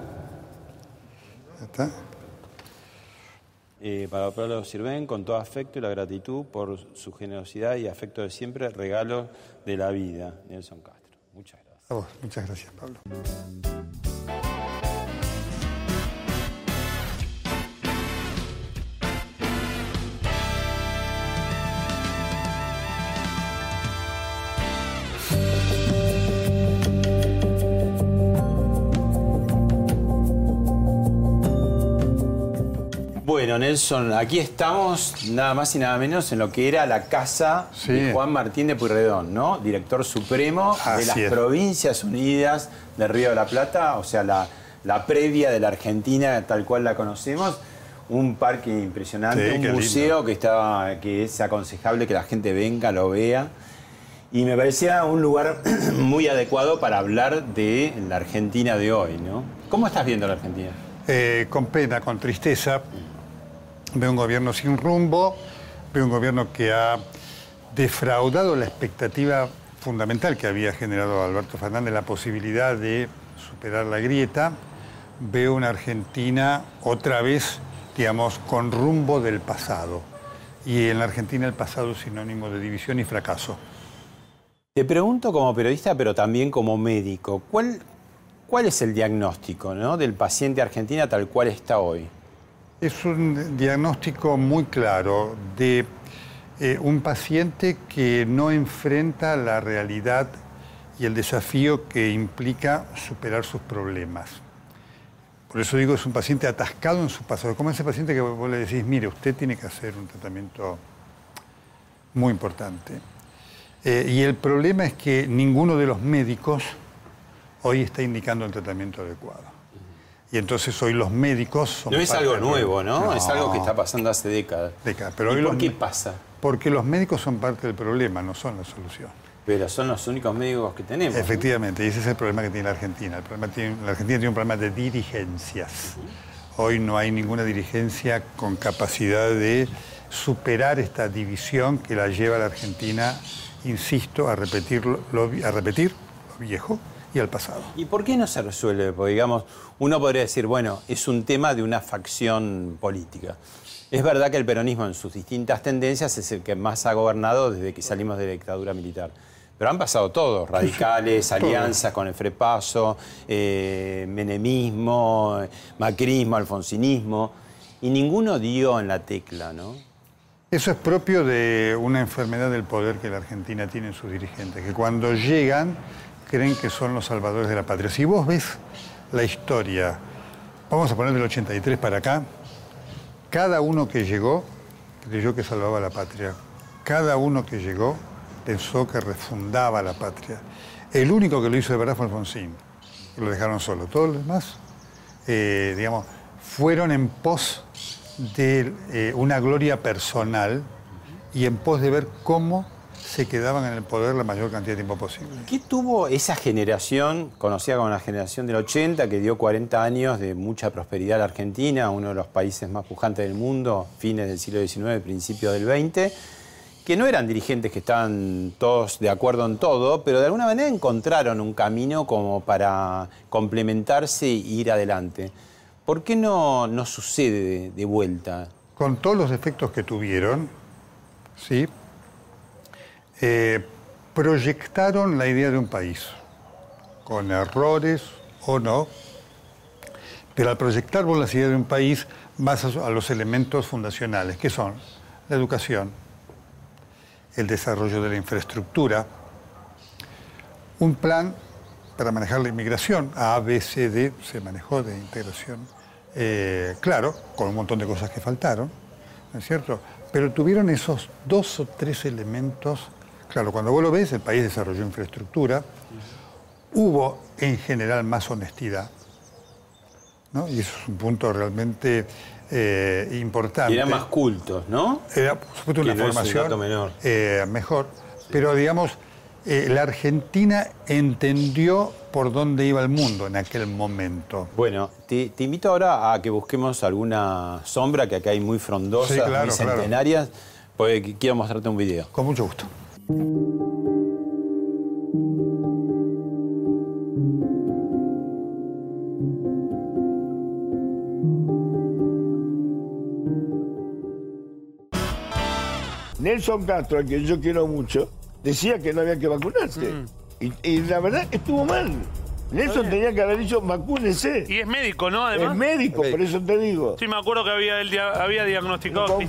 eh, para Pablo Sirven, con todo afecto y la gratitud por su generosidad y afecto de siempre, regalo de la vida, Nelson Castro. Muchas gracias. muchas gracias, Pablo. Nelson, aquí estamos nada más y nada menos en lo que era la casa de Juan Martín de Puyredón, ¿no? Director supremo de las Provincias Unidas del Río de la Plata, o sea, la, previa de la Argentina tal cual la conocemos. Un parque impresionante, un museo que, está, que es aconsejable que la gente venga, lo vea. Y me parecía un lugar muy adecuado para hablar de la Argentina de hoy, ¿no? ¿Cómo estás viendo la Argentina? Eh, con pena, con tristeza, Veo un gobierno sin rumbo, veo un gobierno que ha defraudado la expectativa fundamental que había generado Alberto Fernández, la posibilidad de superar la grieta. Veo una Argentina otra vez, digamos, con rumbo del pasado. Y en la Argentina el pasado es sinónimo de división y fracaso. Te pregunto como periodista, pero también como médico, ¿cuál, cuál es el diagnóstico ¿no? del paciente argentina tal cual está hoy? Es un diagnóstico muy claro de eh, un paciente que no enfrenta la realidad y el desafío que implica superar sus problemas. Por eso digo, es un paciente atascado en su pasado, como ese paciente que vos le decís, mire, usted tiene que hacer un tratamiento muy importante. Eh, y el problema es que ninguno de los médicos hoy está indicando el tratamiento adecuado. Y entonces hoy los médicos son... No es algo nuevo, ¿no? Es algo que está pasando hace décadas. Pero ¿Y por qué pasa? Porque los médicos son parte del problema, no son la solución. Pero son los únicos médicos que tenemos. ¿no? Efectivamente, y ese es el problema que tiene la Argentina. El problema tiene- la Argentina tiene un problema de dirigencias. Hoy no hay ninguna dirigencia con capacidad de superar esta división que la lleva a la Argentina, insisto, a repetir lo, a repetir lo viejo y al pasado. ¿Y por qué no se resuelve? Porque, digamos, uno podría decir, bueno, es un tema de una facción política. Es verdad que el peronismo en sus distintas tendencias es el que más ha gobernado desde que salimos de la dictadura militar. Pero han pasado todos, radicales, alianzas con el Frepaso, eh, menemismo, macrismo, alfonsinismo, y ninguno dio en la tecla, ¿no? Eso es propio de una enfermedad del poder que la Argentina tiene en sus dirigentes, que cuando llegan creen que son los salvadores de la patria. Si vos ves la historia, vamos a poner del 83 para acá, cada uno que llegó creyó que salvaba la patria. Cada uno que llegó pensó que refundaba la patria. El único que lo hizo de verdad fue Alfonsín, lo dejaron solo. Todos los demás, eh, digamos, fueron en pos de eh, una gloria personal y en pos de ver cómo se quedaban en el poder la mayor cantidad de tiempo posible. ¿Qué tuvo esa generación, conocida como la generación del 80, que dio 40 años de mucha prosperidad a la Argentina, uno de los países más pujantes del mundo, fines del siglo XIX, principios del XX, que no eran dirigentes que estaban todos de acuerdo en todo, pero de alguna manera encontraron un camino como para complementarse e ir adelante? ¿Por qué no, no sucede de, de vuelta? Con todos los defectos que tuvieron, ¿sí? Eh, proyectaron la idea de un país, con errores o no, pero al proyectar vos la idea de un país vas a, los elementos fundacionales, que son la educación, el desarrollo de la infraestructura, un plan para manejar la inmigración, A, B, C, D, se manejó de integración, eh, claro, con un montón de cosas que faltaron, ¿no es cierto? Pero tuvieron esos dos o tres elementos, claro, cuando vos lo ves, el país desarrolló infraestructura, hubo en general más honestidad, ¿no? Y eso es un punto realmente eh, importante. Y eran más cultos, ¿no? Era, por supuesto, Que una no es un formación menor. eh, mejor. Pero, digamos, eh, la Argentina entendió por dónde iba el mundo en aquel momento. Bueno, te, te invito ahora a que busquemos alguna sombra que acá hay muy frondosas, Sí, claro, muy claro. centenarias, porque quiero mostrarte un video. Con mucho gusto. Nelson Castro, al que yo quiero mucho, decía que no había que vacunarse. Y, y la verdad estuvo mal. Nelson tenía que haber dicho vacúnese. Y es médico, ¿no? Es Además. médico, por eso te digo. Sí, me acuerdo que había, él dia- había diagnosticado.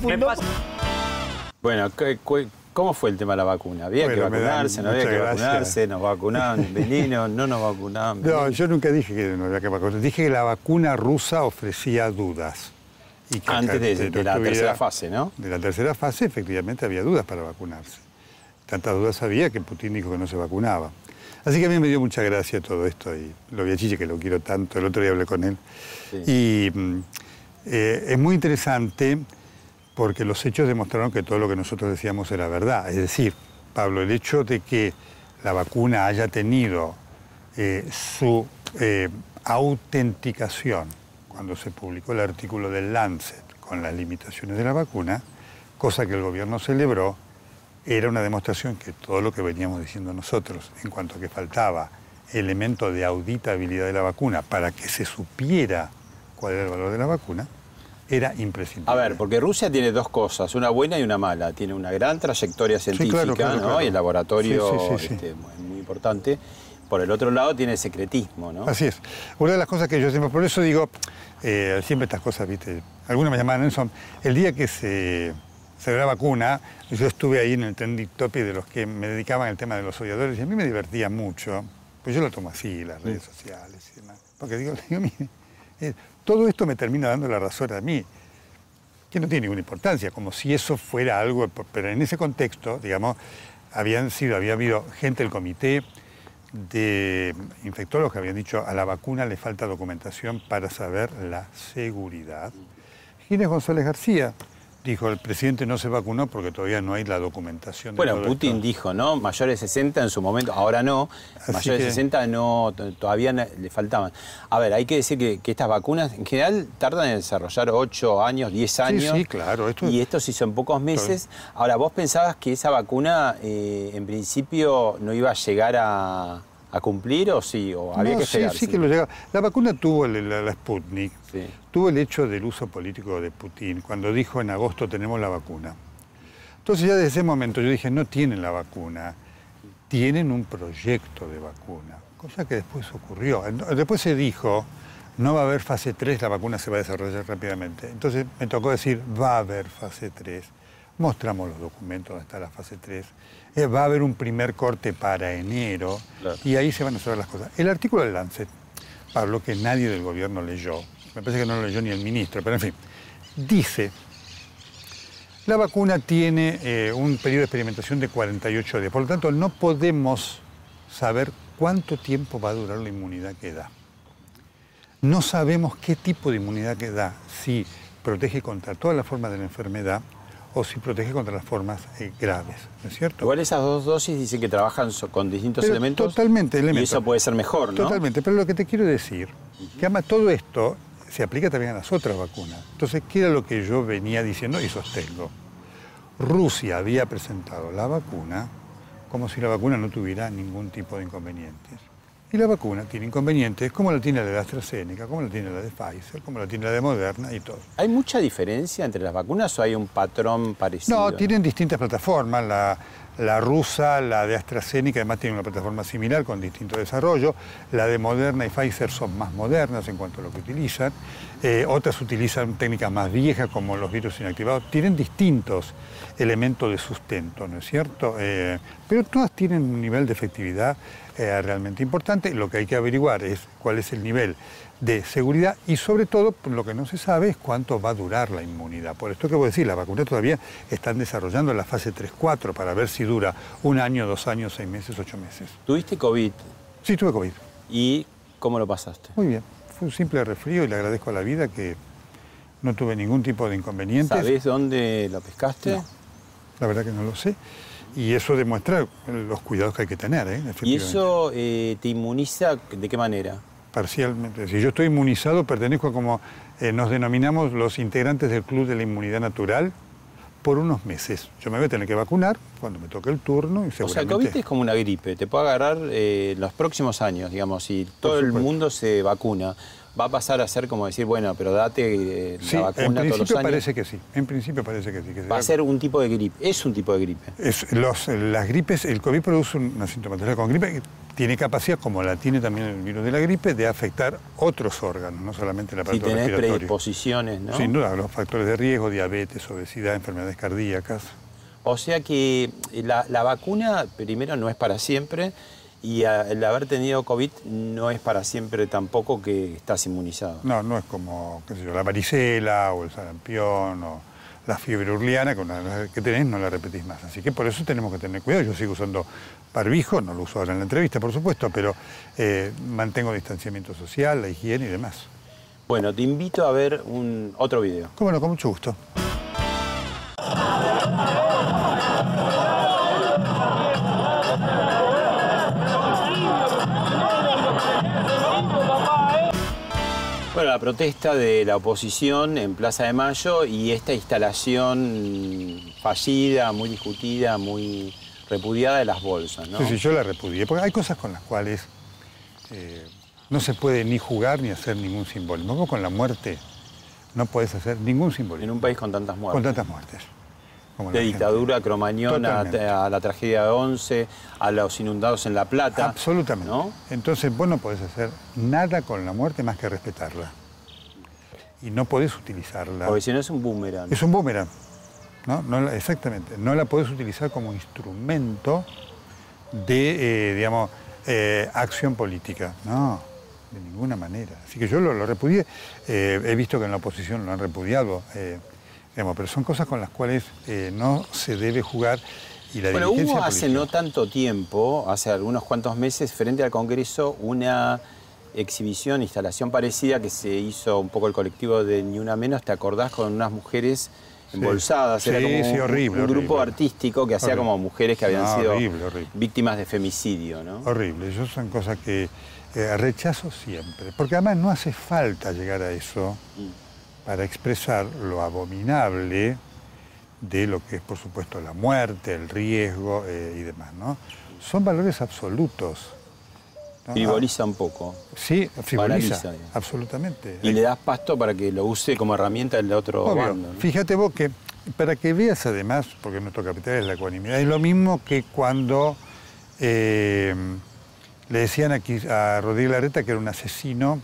Bueno, ¿qué- ¿cómo fue el tema de la vacuna? ¿Había Bueno, que vacunarse? ¿No había que vacunarse? ¿Nos vacunaban veneno? ¿No nos vacunaban? No, yo nunca dije que no había que vacunarse. Dije que la vacuna rusa ofrecía dudas. Y que Antes de- la tuviera- tercera fase, ¿no? De la tercera fase, efectivamente, había dudas para vacunarse. Tantas dudas había que Putin dijo que no se vacunaba. Así que a mí me dio mucha gracia todo esto y lo vi a Chiche, que lo quiero tanto. El otro día hablé con él. Y mm, eh, es muy interesante porque los hechos demostraron que todo lo que nosotros decíamos era verdad. Es decir, Pablo, el hecho de que la vacuna haya tenido eh, su eh, autenticación cuando se publicó el artículo del Lancet con las limitaciones de la vacuna, cosa que el gobierno celebró, era una demostración que todo lo que veníamos diciendo nosotros en cuanto a que faltaba elemento de auditabilidad de la vacuna para que se supiera cuál era el valor de la vacuna, era imprescindible. A ver, porque Rusia tiene dos cosas, una buena y una mala. Tiene una gran trayectoria científica, claro, claro, ¿no? claro. Y el laboratorio Sí, sí, este, muy, importante. Por el otro lado tiene secretismo, ¿no? Así es. Una de las cosas que yo siempre, por eso digo, eh, siempre estas cosas, viste, algunos me llamaban Nelson, el día que se, se la vacuna, yo estuve ahí en el trending topic de los que me dedicaban al tema de los odiadores y a mí me divertía mucho, pues yo lo tomo así, las redes sociales y demás, porque digo, digo, mire, eh, todo esto me termina dando la razón a mí, que no tiene ninguna importancia, como si eso fuera algo, pero en ese contexto, digamos, habían sido, había habido gente del comité de infectólogos que habían dicho a la vacuna le falta documentación para saber la seguridad. Ginés González García dijo el presidente no se vacunó porque todavía no hay la documentación. de Bueno, Putin esto. dijo, ¿no? Mayores de 60 en su momento, ahora no. Así mayores de que- 60 no, todavía no- le faltaban. A ver, hay que decir que, que estas vacunas en general tardan en desarrollar 8 años, 10 años. sí, claro, esto- y esto se hizo en pocos meses. Ahora, ¿vos pensabas que esa vacuna eh, en principio no iba a llegar a, a cumplir o sí? ¿O había No, que sí, sí que lo llegaba. La vacuna tuvo el- la, la Sputnik, Sí. tuvo el hecho del uso político de Putin, cuando dijo en agosto tenemos la vacuna. Entonces ya desde ese momento yo dije, no tienen la vacuna, tienen un proyecto de vacuna, cosa que después ocurrió. Después se dijo, no va a haber fase 3, la vacuna se va a desarrollar rápidamente. Entonces me tocó decir, va a haber fase 3. Mostramos los documentos donde está la fase 3. Eh, va a haber un primer corte para enero Claro. y ahí se van a saber las cosas. El artículo del Lancet, Pablo, que nadie del gobierno leyó, me parece que no lo leyó ni el ministro, pero en fin, dice, la vacuna tiene eh, un periodo de experimentación de 48 días, por lo tanto no podemos saber cuánto tiempo va a durar la inmunidad que da. No sabemos qué tipo de inmunidad que da, si protege contra todas las formas de la enfermedad o si protege contra las formas eh, graves, ¿no es cierto? Igual esas dos dosis dicen que trabajan con distintos Pero elementos. Totalmente, Y elementos. eso puede ser mejor, ¿no? Totalmente, pero lo que te quiero decir, que además todo esto se aplica también a las otras vacunas. Entonces, ¿qué era lo que yo venía diciendo y sostengo? Rusia había presentado la vacuna como si la vacuna no tuviera ningún tipo de inconvenientes. Y la vacuna tiene inconvenientes como la tiene la de AstraZeneca, como la tiene la de Pfizer, como la tiene la de Moderna y todo. ¿Hay mucha diferencia entre las vacunas o hay un patrón parecido? No, tienen distintas plataformas. La, la rusa, la de AstraZeneca, además tiene una plataforma similar con distinto desarrollo. La de Moderna y Pfizer son más modernas en cuanto a lo que utilizan. Eh, otras utilizan técnicas más viejas como los virus inactivados. Tienen distintos elementos de sustento, ¿no es cierto? Eh, pero todas tienen un nivel de efectividad eh, realmente importante. Lo que hay que averiguar es cuál es el nivel de seguridad y sobre todo lo que no se sabe es cuánto va a durar la inmunidad. Por esto que voy a decir, las vacunas todavía están desarrollando la fase 3-4 para ver si dura un año, dos años, seis meses, ocho meses. ¿Tuviste COVID Sí, tuve COVID. y cómo lo pasaste? Muy bien. Fue un simple resfrío y le agradezco a la vida que no tuve ningún tipo de inconvenientes. ¿Sabés dónde lo pescaste? No. La verdad que no lo sé. Y eso demuestra los cuidados que hay que tener, ¿eh? ¿Y eso eh, te inmuniza de qué manera? Parcialmente. Si yo estoy inmunizado, pertenezco a como eh, nos denominamos los integrantes del Club de la Inmunidad Natural por unos meses. Yo me voy a tener que vacunar cuando me toque el turno y O sea, el seguramente... COVID es como una gripe, te puede agarrar eh, los próximos años, digamos, si todo el mundo se vacuna, va a pasar a ser como decir, bueno, pero date eh, Sí, la en vacuna todos los principio años. parece que sí. En principio parece que sí. que Va a ser un tipo de gripe, es un tipo de gripe. Es- los- las gripes, el COVID produce una sintomatología con gripe que tiene capacidad, como la tiene también el virus de la gripe, de afectar otros órganos, no solamente el Si aparato tenés respiratorio. predisposiciones, ¿no? Sin duda, los factores de riesgo, diabetes, obesidad, enfermedades cardíacas. O sea que eh, la, la vacuna, primero, no es para siempre y el haber tenido COVID no es para siempre tampoco que estás inmunizado. No, no es como, qué sé yo, la varicela o el sarampión o la fiebre urliana, que una vez que tenés no la repetís más. Así que por eso tenemos que tener cuidado. Yo sigo usando barbijo, no lo uso ahora en la entrevista, por supuesto, pero eh, mantengo distanciamiento social, la higiene y demás. Bueno, te invito a ver un, otro video. Cómo no, con mucho gusto. La protesta de la oposición en Plaza de Mayo y esta instalación fallida, muy discutida, muy repudiada de las bolsas, ¿no? Sí, sí, yo la repudié, porque hay cosas con las cuales eh, no se puede ni jugar ni hacer ningún simbolismo. Vos con la muerte no podés hacer ningún simbolismo. En un país con tantas muertes. Con tantas muertes. como de dictadura cromañona Totalmente. a, a la tragedia de Once, a los inundados en La Plata. Absolutamente. ¿no? Entonces vos no podés hacer nada con la muerte más que respetarla. Y no podés utilizarla. Porque si no es un boomerang. Es un boomerang. ¿no? No exactamente. No la podés utilizar como instrumento de, eh, digamos, eh, acción política. No, de ninguna manera. Así que yo lo, lo repudié. Eh, he visto que en la oposición lo han repudiado. digamos, pero son cosas con las cuales no se debe jugar. Y la Bueno, hubo hace no tanto tiempo, hace algunos cuantos meses, frente al Congreso, una exhibición, instalación parecida que se hizo un poco el colectivo de Ni Una Menos, ¿te acordás? Con unas mujeres embolsadas. Era Sí, como sí, un- horrible, un grupo horrible. artístico que hacía como mujeres que habían No, sido horrible, horrible. víctimas de femicidio, ¿no? Horrible, eso son cosas que eh, rechazo siempre, porque además no hace falta llegar a eso para expresar lo abominable de lo que es, por supuesto, la muerte, el riesgo eh, y demás, ¿no? Son valores absolutos. ¿No? Frivoliza un poco. Ah, sí, frivoliza, Paraliza, absolutamente. Y le das pasto para que lo use como herramienta el otro Obvio. bando. ¿no? Fíjate vos que, para que veas además, porque nuestro capital es la ecuanimidad, es lo mismo que cuando eh, le decían aquí a Rodríguez Larreta que era un asesino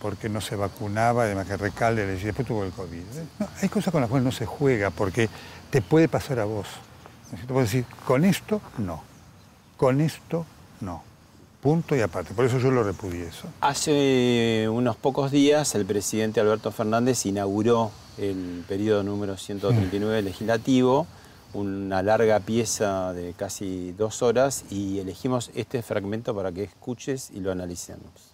porque no se vacunaba, además que recalde, le decía, después tuvo el COVID. ¿eh? No, hay cosas con las cuales no se juega porque te puede pasar a vos. Te puedes decir, con esto no, con esto no. Punto y aparte. Por eso yo lo repudié eso. Hace unos pocos días el presidente Alberto Fernández inauguró el periodo número 139 legislativo, una larga pieza de casi dos horas y elegimos este fragmento para que escuches y lo analicemos.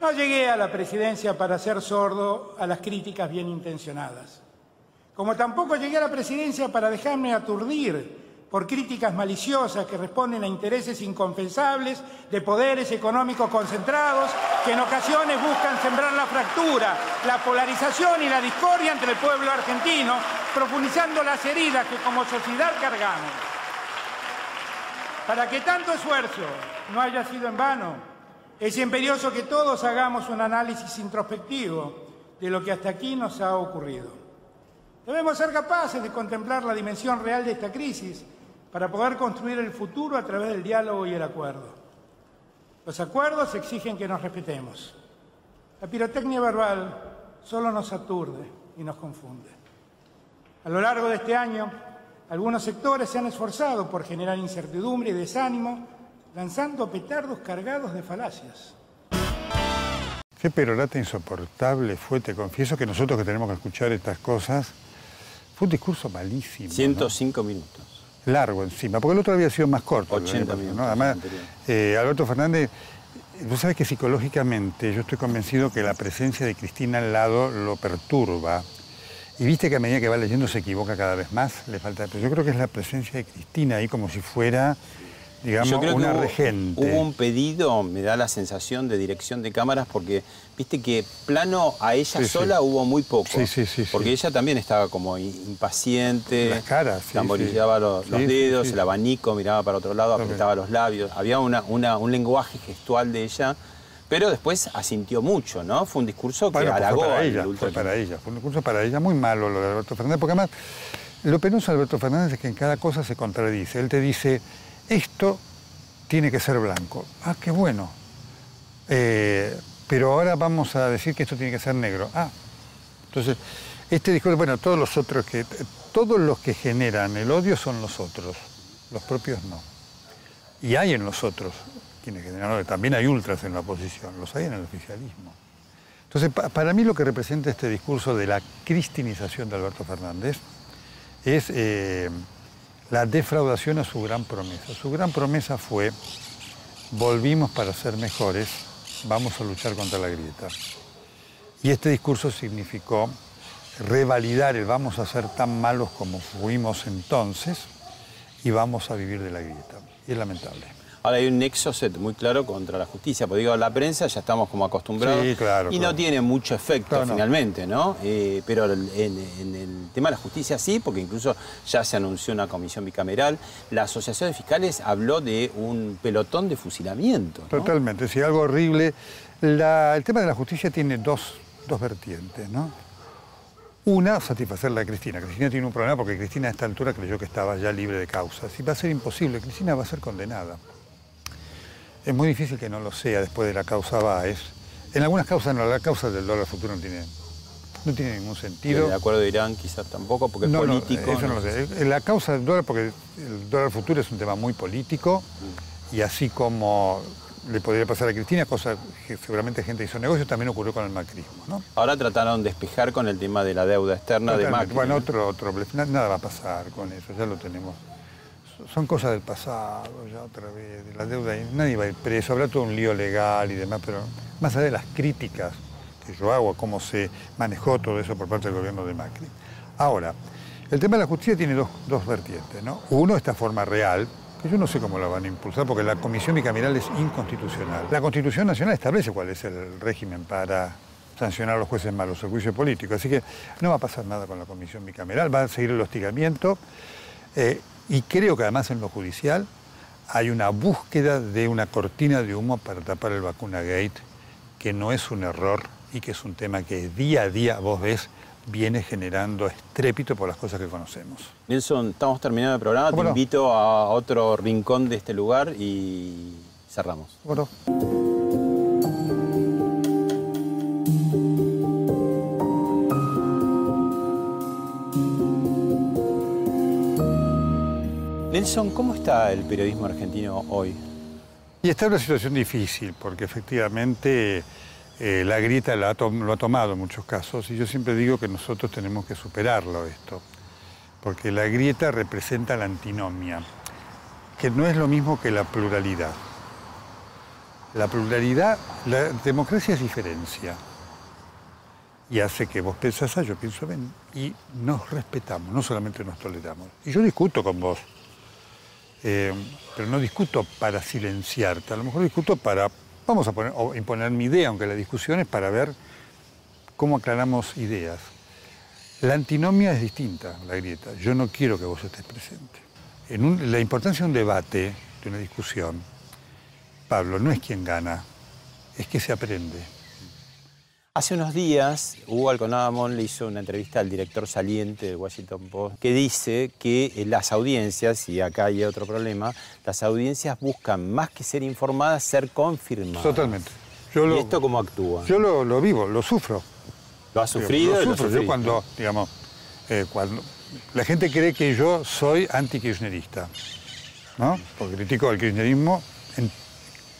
No llegué a la presidencia para ser sordo a las críticas bien intencionadas. Como tampoco llegué a la presidencia para dejarme aturdir por críticas maliciosas que responden a intereses inconfesables de poderes económicos concentrados que en ocasiones buscan sembrar la fractura, la polarización y la discordia entre el pueblo argentino, profundizando las heridas que como sociedad cargamos. Para que tanto esfuerzo no haya sido en vano, es imperioso que todos hagamos un análisis introspectivo de lo que hasta aquí nos ha ocurrido. Debemos ser capaces de contemplar la dimensión real de esta crisis para poder construir el futuro a través del diálogo y el acuerdo. Los acuerdos exigen que nos respetemos. La pirotecnia verbal solo nos aturde y nos confunde. A lo largo de este año, algunos sectores se han esforzado por generar incertidumbre y desánimo, lanzando petardos cargados de falacias. Qué perorata insoportable fue, te confieso que nosotros que tenemos que escuchar estas cosas, fue un discurso malísimo. ¿no? 105 minutos. Largo encima, porque el otro había sido más corto. el 80 año pasado, minutos, ¿no? Además, eh, Alberto Fernández, vos sabés que psicológicamente yo estoy convencido que la presencia de Cristina al lado lo perturba. Y viste que a medida que va leyendo se equivoca cada vez más, le falta. Pero yo creo que es la presencia de Cristina ahí como si fuera, digamos, Yo creo una que hubo, regente. hubo un pedido, me da la sensación de dirección de cámaras, porque viste que plano a ella Sí, sí. sola hubo muy poco. Sí, sí, sí, sí. Porque ella también estaba como impaciente, Las caras, sí. los, los dedos, el abanico, miraba para otro lado, apretaba los labios. Había una, una- un lenguaje gestual de ella, pero después asintió mucho, ¿no? Fue un discurso que Bueno, pues halagó fue para ella, ultra- fue para ella. Fue un discurso para ella muy malo lo de Alberto Fernández, porque además lo penoso de Alberto Fernández es que en cada cosa se contradice. Él te dice, esto tiene que ser blanco. Ah, qué bueno. Eh, pero ahora vamos a decir que esto tiene que ser negro. Ah, entonces, este discurso, bueno, todos los otros que, todos los que generan el odio son los otros, los propios no. Y hay en los otros quienes generan odio. También hay ultras en la oposición, los hay en el oficialismo. Entonces, pa- para mí lo que representa este discurso de la cristinización de Alberto Fernández es eh, la defraudación a su gran promesa. Su gran promesa fue, volvimos para ser mejores, vamos a luchar contra la grieta. Y este discurso significó revalidar el vamos a ser tan malos como fuimos entonces y vamos a vivir de la grieta. Y es lamentable. Ahora hay un nexo muy claro contra la justicia, porque digo, la prensa ya estamos como acostumbrados Sí, claro, y claro. no tiene mucho efecto Claro, finalmente, ¿no? Eh, pero en, en el tema de la justicia sí, porque incluso ya se anunció una comisión bicameral. La Asociación de Fiscales habló de un pelotón de fusilamiento. ¿no? Totalmente, sí, algo horrible. La- el tema de la justicia tiene dos, dos vertientes, ¿no? Una, satisfacer la de Cristina. Cristina tiene un problema porque Cristina a esta altura creyó que estaba ya libre de causas. Y va a ser imposible, Cristina va a ser condenada. Es muy difícil que no lo sea después de la causa Baez. En algunas causas no, la causa del dólar futuro no tiene, no tiene ningún sentido. El acuerdo de Irán quizás tampoco, porque es No, no, político. eso no lo sé. La causa del dólar, porque el dólar futuro es un tema muy político, y así como le podría pasar a Cristina, cosa que seguramente gente hizo negocio, también ocurrió con el macrismo. ¿no? Ahora trataron de despejar con el tema de la deuda externa de. Macri. Bueno, ¿no? otro, otro Nada va a pasar con eso, ya lo tenemos. Son cosas del pasado, ya otra vez, de la deuda. Nadie va a ir preso, habrá todo un lío legal y demás, pero más allá de las críticas que yo hago a cómo se manejó todo eso por parte del gobierno de Macri. Ahora, el tema de la justicia tiene dos, dos vertientes, ¿no? Uno, esta forma real, que yo no sé cómo la van a impulsar, porque la comisión bicameral es inconstitucional. La Constitución Nacional establece cuál es el régimen para sancionar a los jueces malos, el juicio político. Así que no va a pasar nada con la comisión bicameral, va a seguir el hostigamiento. eh, y creo que además en lo judicial hay una búsqueda de una cortina de humo para tapar el vacuna gate, que no es un error y que es un tema que día a día vos ves viene generando estrépito por las cosas que conocemos. Nelson, estamos terminando el programa. Te invito a otro rincón de este lugar y cerramos. Bueno, Nelson, ¿cómo está el periodismo argentino hoy? Y está en una situación difícil, porque efectivamente eh, la grieta lo ha tomado en muchos casos, y yo siempre digo que nosotros tenemos que superarlo esto, porque la grieta representa la antinomia, que no es lo mismo que la pluralidad. La pluralidad, la democracia es diferencia, y hace que vos pensás A, yo pienso B, y nos respetamos, no solamente nos toleramos. Y yo discuto con vos, eh, pero no discuto para silenciarte, a lo mejor discuto para, vamos a poner, imponer mi idea, aunque la discusión es para ver cómo aclaramos ideas. La antinomia es distinta, la grieta. Yo no quiero que vos estés presente. En la importancia de un debate, de una discusión, Pablo, no es quien gana, es que se aprende. Hace unos días, Hugo Alconadamón le hizo una entrevista al director saliente del Washington Post que dice que eh, las audiencias, y acá hay otro problema, las audiencias buscan más que ser informadas, ser confirmadas. Totalmente. Yo ¿Y lo, esto cómo actúa? yo lo, lo vivo, lo sufro. ¿Lo ha sufrido? Lo y lo sufro. Yo cuando, digamos, eh, cuando la gente cree que yo soy anti-kirchnerista, ¿no? Porque critico el kirchnerismo en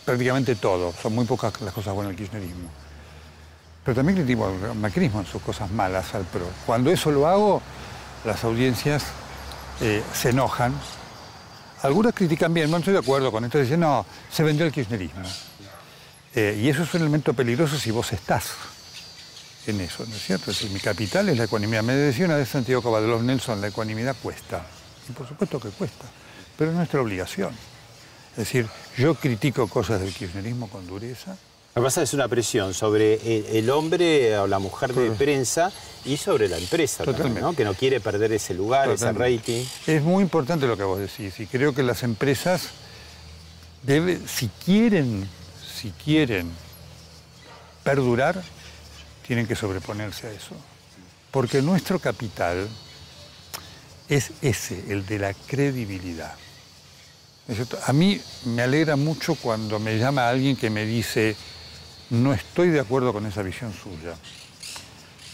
prácticamente todo. Son muy pocas las cosas buenas del kirchnerismo. Pero también critico al macrismo en sus cosas malas al PRO. Cuando eso lo hago, las audiencias eh, se enojan. Algunas critican bien, no estoy de acuerdo con esto, dicen, no, se vendió el kirchnerismo. Eh, y eso es un elemento peligroso si vos estás en eso, ¿no es cierto? Es decir, mi capital es la ecuanimidad. Me decía una vez Santiago Cavadros Nelson, la ecuanimidad cuesta. Y por supuesto que cuesta, pero es nuestra obligación. Es decir, yo critico cosas del kirchnerismo con dureza. Lo que pasa es una presión sobre el, hombre o la mujer de prensa y sobre la empresa, también. ¿no? que no quiere perder ese lugar, ese rating. Es muy importante lo que vos decís y creo que las empresas debe, si quieren, si quieren perdurar, tienen que sobreponerse a eso. Porque nuestro capital es ese, el de la credibilidad. A mí me alegra mucho cuando me llama alguien que me dice, no estoy de acuerdo con esa visión suya,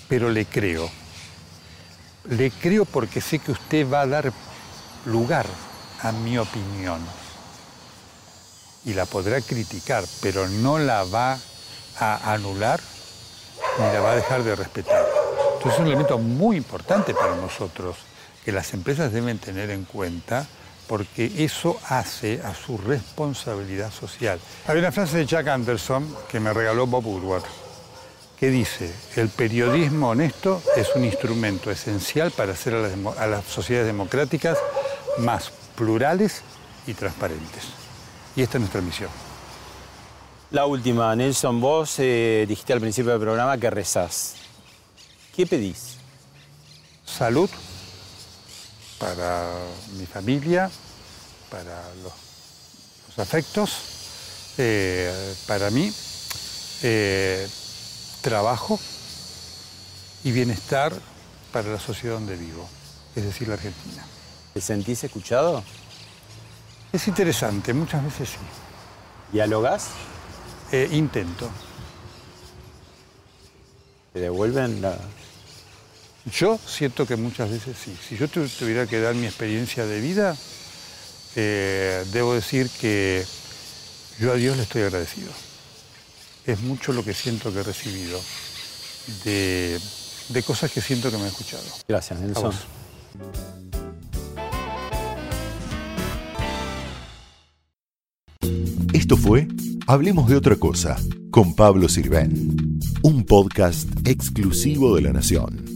pero le creo. Le creo porque sé que usted va a dar lugar a mi opinión. Y la podrá criticar, pero no la va a anular ni la va a dejar de respetar. Entonces es un elemento muy importante para nosotros que las empresas deben tener en cuenta porque eso hace a su responsabilidad social. Hay una frase de Chuck Anderson que me regaló Bob Woodward que dice, el periodismo honesto es un instrumento esencial para hacer a las, demo- a las sociedades democráticas más plurales y transparentes. Y esta es nuestra misión. La última, Nelson, vos eh, dijiste al principio del programa que rezás. ¿Qué pedís? Salud para mi familia, para los, los afectos, eh, para mí, eh, trabajo y bienestar para la sociedad donde vivo, es decir, la Argentina. ¿Te sentís escuchado? Es interesante, muchas veces sí. ¿Dialogás? Eh, intento. ¿Te devuelven la...? Yo siento que muchas veces sí. Si yo tu- tuviera que dar mi experiencia de vida, eh, debo decir que yo a Dios le estoy agradecido. Es mucho lo que siento que he recibido de, de cosas que siento que me he escuchado. Gracias, Nelson. Esto fue Hablemos de otra cosa con Pablo Sirven, un podcast exclusivo de la Nación.